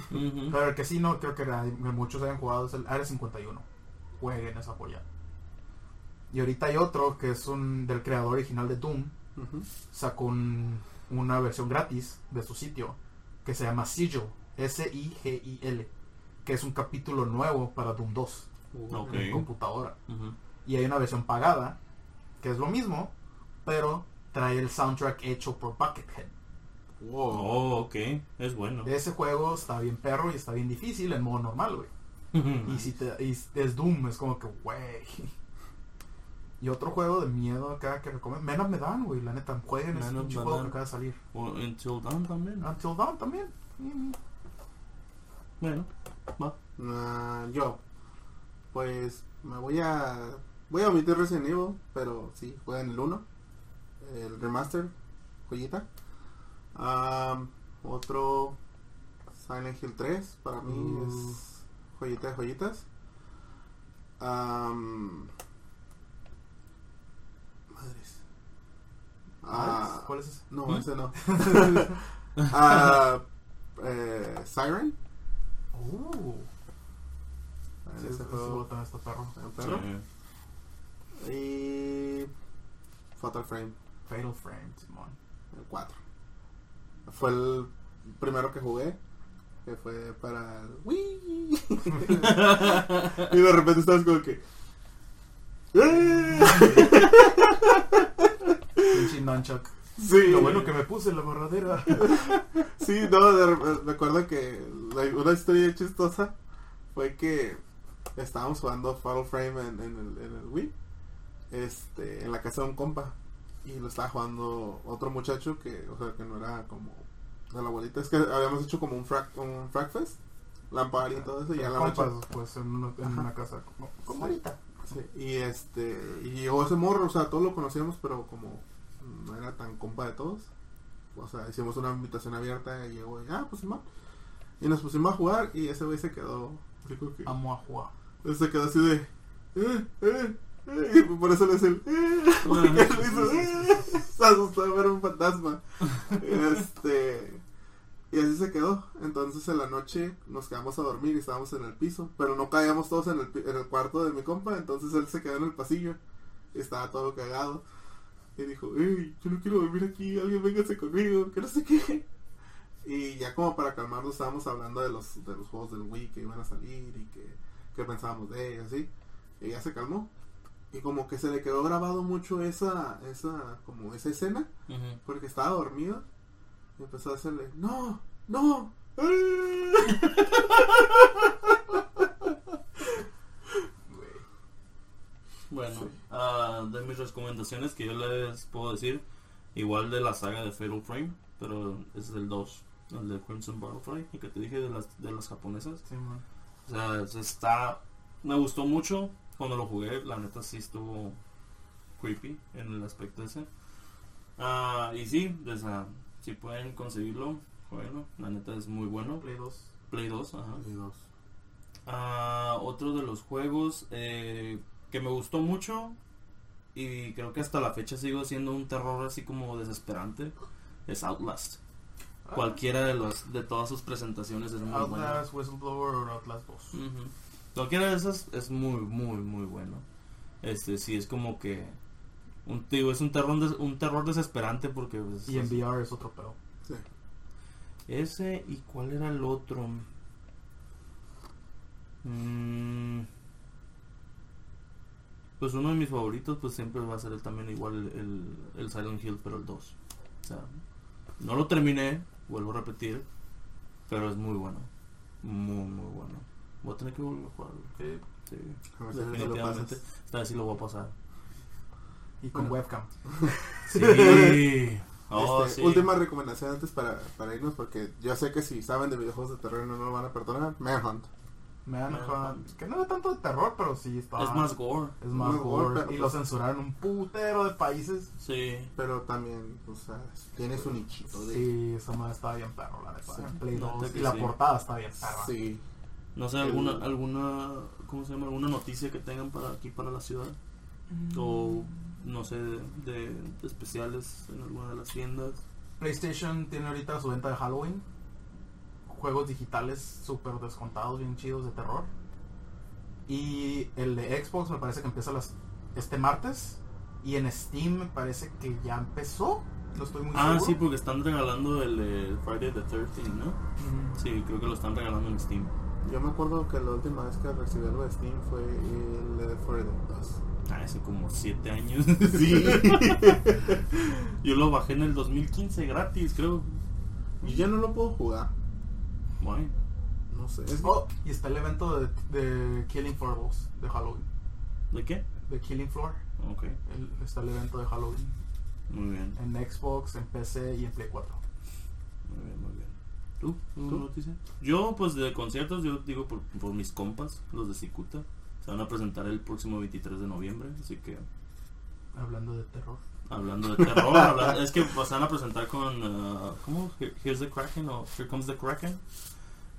Pero el que sí no creo que, muchos hayan jugado es el Área 51. Jueguen esa joya. Y ahorita hay otro que es un del creador original de Doom. Sacó un- una versión gratis de su sitio que se llama Sigil. S-I-G-I-L. Que es un capítulo nuevo para Doom 2 Ok. en computadora. Y hay una versión pagada que es lo mismo, pero trae el soundtrack hecho por Buckethead. Wow. Oh, ok. Es bueno. Ese juego está bien perro y está bien difícil en modo normal, güey. *laughs* Y si te, y es Doom, es como que, güey. Y otro juego de miedo acá que recomiendo. Men of Medan, güey, la neta, jueguen ese pinche juego que acaba de salir. O Until Dawn también. Until Dawn también. Mm. Bueno, va. Ah, yo, pues me voy a voy a omitir Resident Evil, pero sí, juegan el 1, el remaster, joyita. Am, otro Silent Hill 3, para mí Uh. es joyita de joyitas. Am, madres. Ah, ¿Cuál es ese? no, ¿Mm? ese no. *laughs* *laughs* Ah, eh, Siren. Uh, sí, Ese juego también está perro. perro. Sí. Y Fatal Frame, Fatal Frame, Simón. el 4. Fue el primero que jugué, que fue para el Wii. *laughs* y de repente estabas como que... ¡Eh! Nunchuck. Sí, Lo bueno que me puse en la borradera. *laughs* Sí, no, de me acuerdo que la- una historia chistosa fue que estábamos jugando Fatal Frame en, en el, en el Wii, este, en la casa de un compa, y lo estaba jugando otro muchacho que, o sea, que no era como de la abuelita, es que habíamos hecho como un frag, un frag fest, y todo eso, y a la noche, pues, en una, en Ajá. una casa. Como, como Sí. ahorita. sí, y este, y llegó ese morro, o sea, todos lo conocíamos, pero como no era tan compa de todos, o sea, hicimos una invitación abierta y llegó, y, ah, pues mal. Y nos pusimos a jugar y ese güey se quedó, como que, Amo a jugar. se quedó así de, eh, eh, eh, y por eso le hace el, eh, porque él hizo, eh, se asustó de ver un fantasma. *laughs* Este, y así se quedó. Entonces en la noche nos quedamos a dormir y estábamos en el piso, pero no caíamos todos en el, en el cuarto de mi compa, entonces él se quedó en el pasillo y estaba todo cagado. Y dijo, hey, yo no quiero dormir aquí, alguien véngase conmigo, que no sé qué. Y ya como para calmarlo estábamos hablando de los, de los juegos del Wii que iban a salir y que, que pensábamos de ellos, así. Y ya se calmó. Y como que se le quedó grabado mucho esa, esa, como esa escena, porque estaba dormido. Y empezó a hacerle, no, no. *laughs* Bueno, Sí. ah, de mis recomendaciones que yo les puedo decir, igual de la saga de Fatal Frame, pero es el 2, el de Crimson Butterfly, y que te dije de las, de las japonesas. Simón. O sea, se está. Me gustó mucho cuando lo jugué. La neta sí estuvo creepy en el aspecto ese. Ah, y sí, o sea, si pueden conseguirlo, bueno, la neta es muy bueno. Play 2. Play 2, ajá. Y dos. Ah, otro de los juegos eh, que me gustó mucho y creo que hasta la fecha sigo siendo un terror así como desesperante es Outlast. Ah. Cualquiera de los de todas sus presentaciones es muy bueno. Outlast, Whistleblower o Outlast 2. Ujú. Cualquiera de esas es muy, muy, muy bueno. Este sí es como que un digo, es un terror des- un terror desesperante porque pues, Y en es- VR es otro pedo. Sí. Ese y cuál era el otro. Mm, pues uno de mis favoritos pues siempre va a ser el, también igual el, el Silent Hill pero el 2. O sea, no lo terminé, vuelvo a repetir, pero es muy bueno. Muy muy bueno. Voy a tener que volver a jugarlo. Sí. Sí, A ver si lo definitivamente. pasas. Esta vez sí lo voy a pasar. Y con Bueno. webcam. *laughs* Sí. Oh, Este, sí. Última recomendación antes para, para irnos, porque yo sé que si saben de videojuegos de terror no lo van a perdonar. Manhunt. Manhunt, que no era tanto de terror, pero sí está. Es más gore. Es más Más gore, gore. pero Y pues- lo censuraron en un putero de países. Sí. Pero también, o sea, tiene su nichito de. Sí, esa madre estaba bien perro, la neta. Sí. en Play Neta 2. que Y la sí. portada está bien perra. Sí. No sé, alguna, alguna, ¿cómo se llama? ¿Alguna noticia que tengan para aquí, para la ciudad? O, no sé, de, de especiales en alguna de las tiendas. PlayStation tiene ahorita su venta de Halloween. Juegos digitales súper descontados, bien chidos de terror. Y el de Xbox me parece que empieza las, este martes. Y en Steam me parece que ya empezó. No estoy muy Ah, seguro. sí, porque están regalando el, eh, Friday the 13 ¿no? Mm. Sí, creo que lo están regalando en Steam. Yo me acuerdo que la última vez que recibí algo de Steam fue el 4 Dead 2. Ah, hace como 7 años. Sí. *laughs* Yo lo bajé en el 2015 gratis, creo. y ya no lo puedo jugar. Bueno, No sé. Es Oh, y está el evento de, de Killing Floors de Halloween. ¿de qué? De Killing Floor. Ok, El- está el evento de Halloween. muy bien. En Xbox, en PC y en Play 4. Muy bien, muy bien. ¿Tú? ¿Alguna ¿Tú? noticia? Yo, pues de conciertos, yo digo por, por mis compas, los de Cicuta. Se van a presentar el próximo 23 de noviembre, así que Hablando de terror. hablando de terror, *laughs* habla- es que se van a presentar con, uh, ¿cómo? Here- Here's the Kraken o Here Comes the Kraken.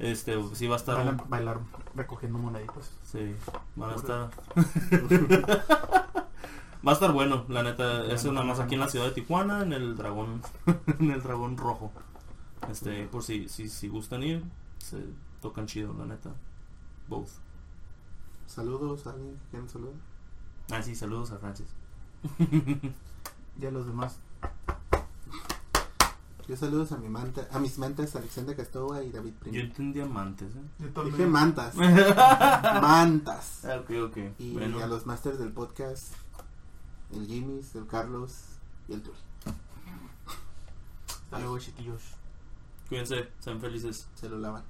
Este, sí va a estar... Un- bailar recogiendo moneditas. Sí, van a estar... *laughs* Va a estar bueno, la neta. Eso nada más aquí en la ciudad de Tijuana, en el dragón, *laughs* en el dragón rojo. Este, por si, si, si gustan ir, se tocan chido, la neta. Both. Saludos a alguien que quieran saludar. Ah, sí, saludos a Francis. *laughs* Y a los demás. Yo saludos a mi manta, a mis mantas Alexander Castova y David Yo Primo. entendí amantes, ¿eh? Yo también. Dije mantas. *laughs* mantas. Ah, ok, ok. Y bueno, a los masters del podcast, el Jimmy's, el Carlos y el Turi. Hasta luego, chiquillos. cuídense, sean felices. Se lo lavan.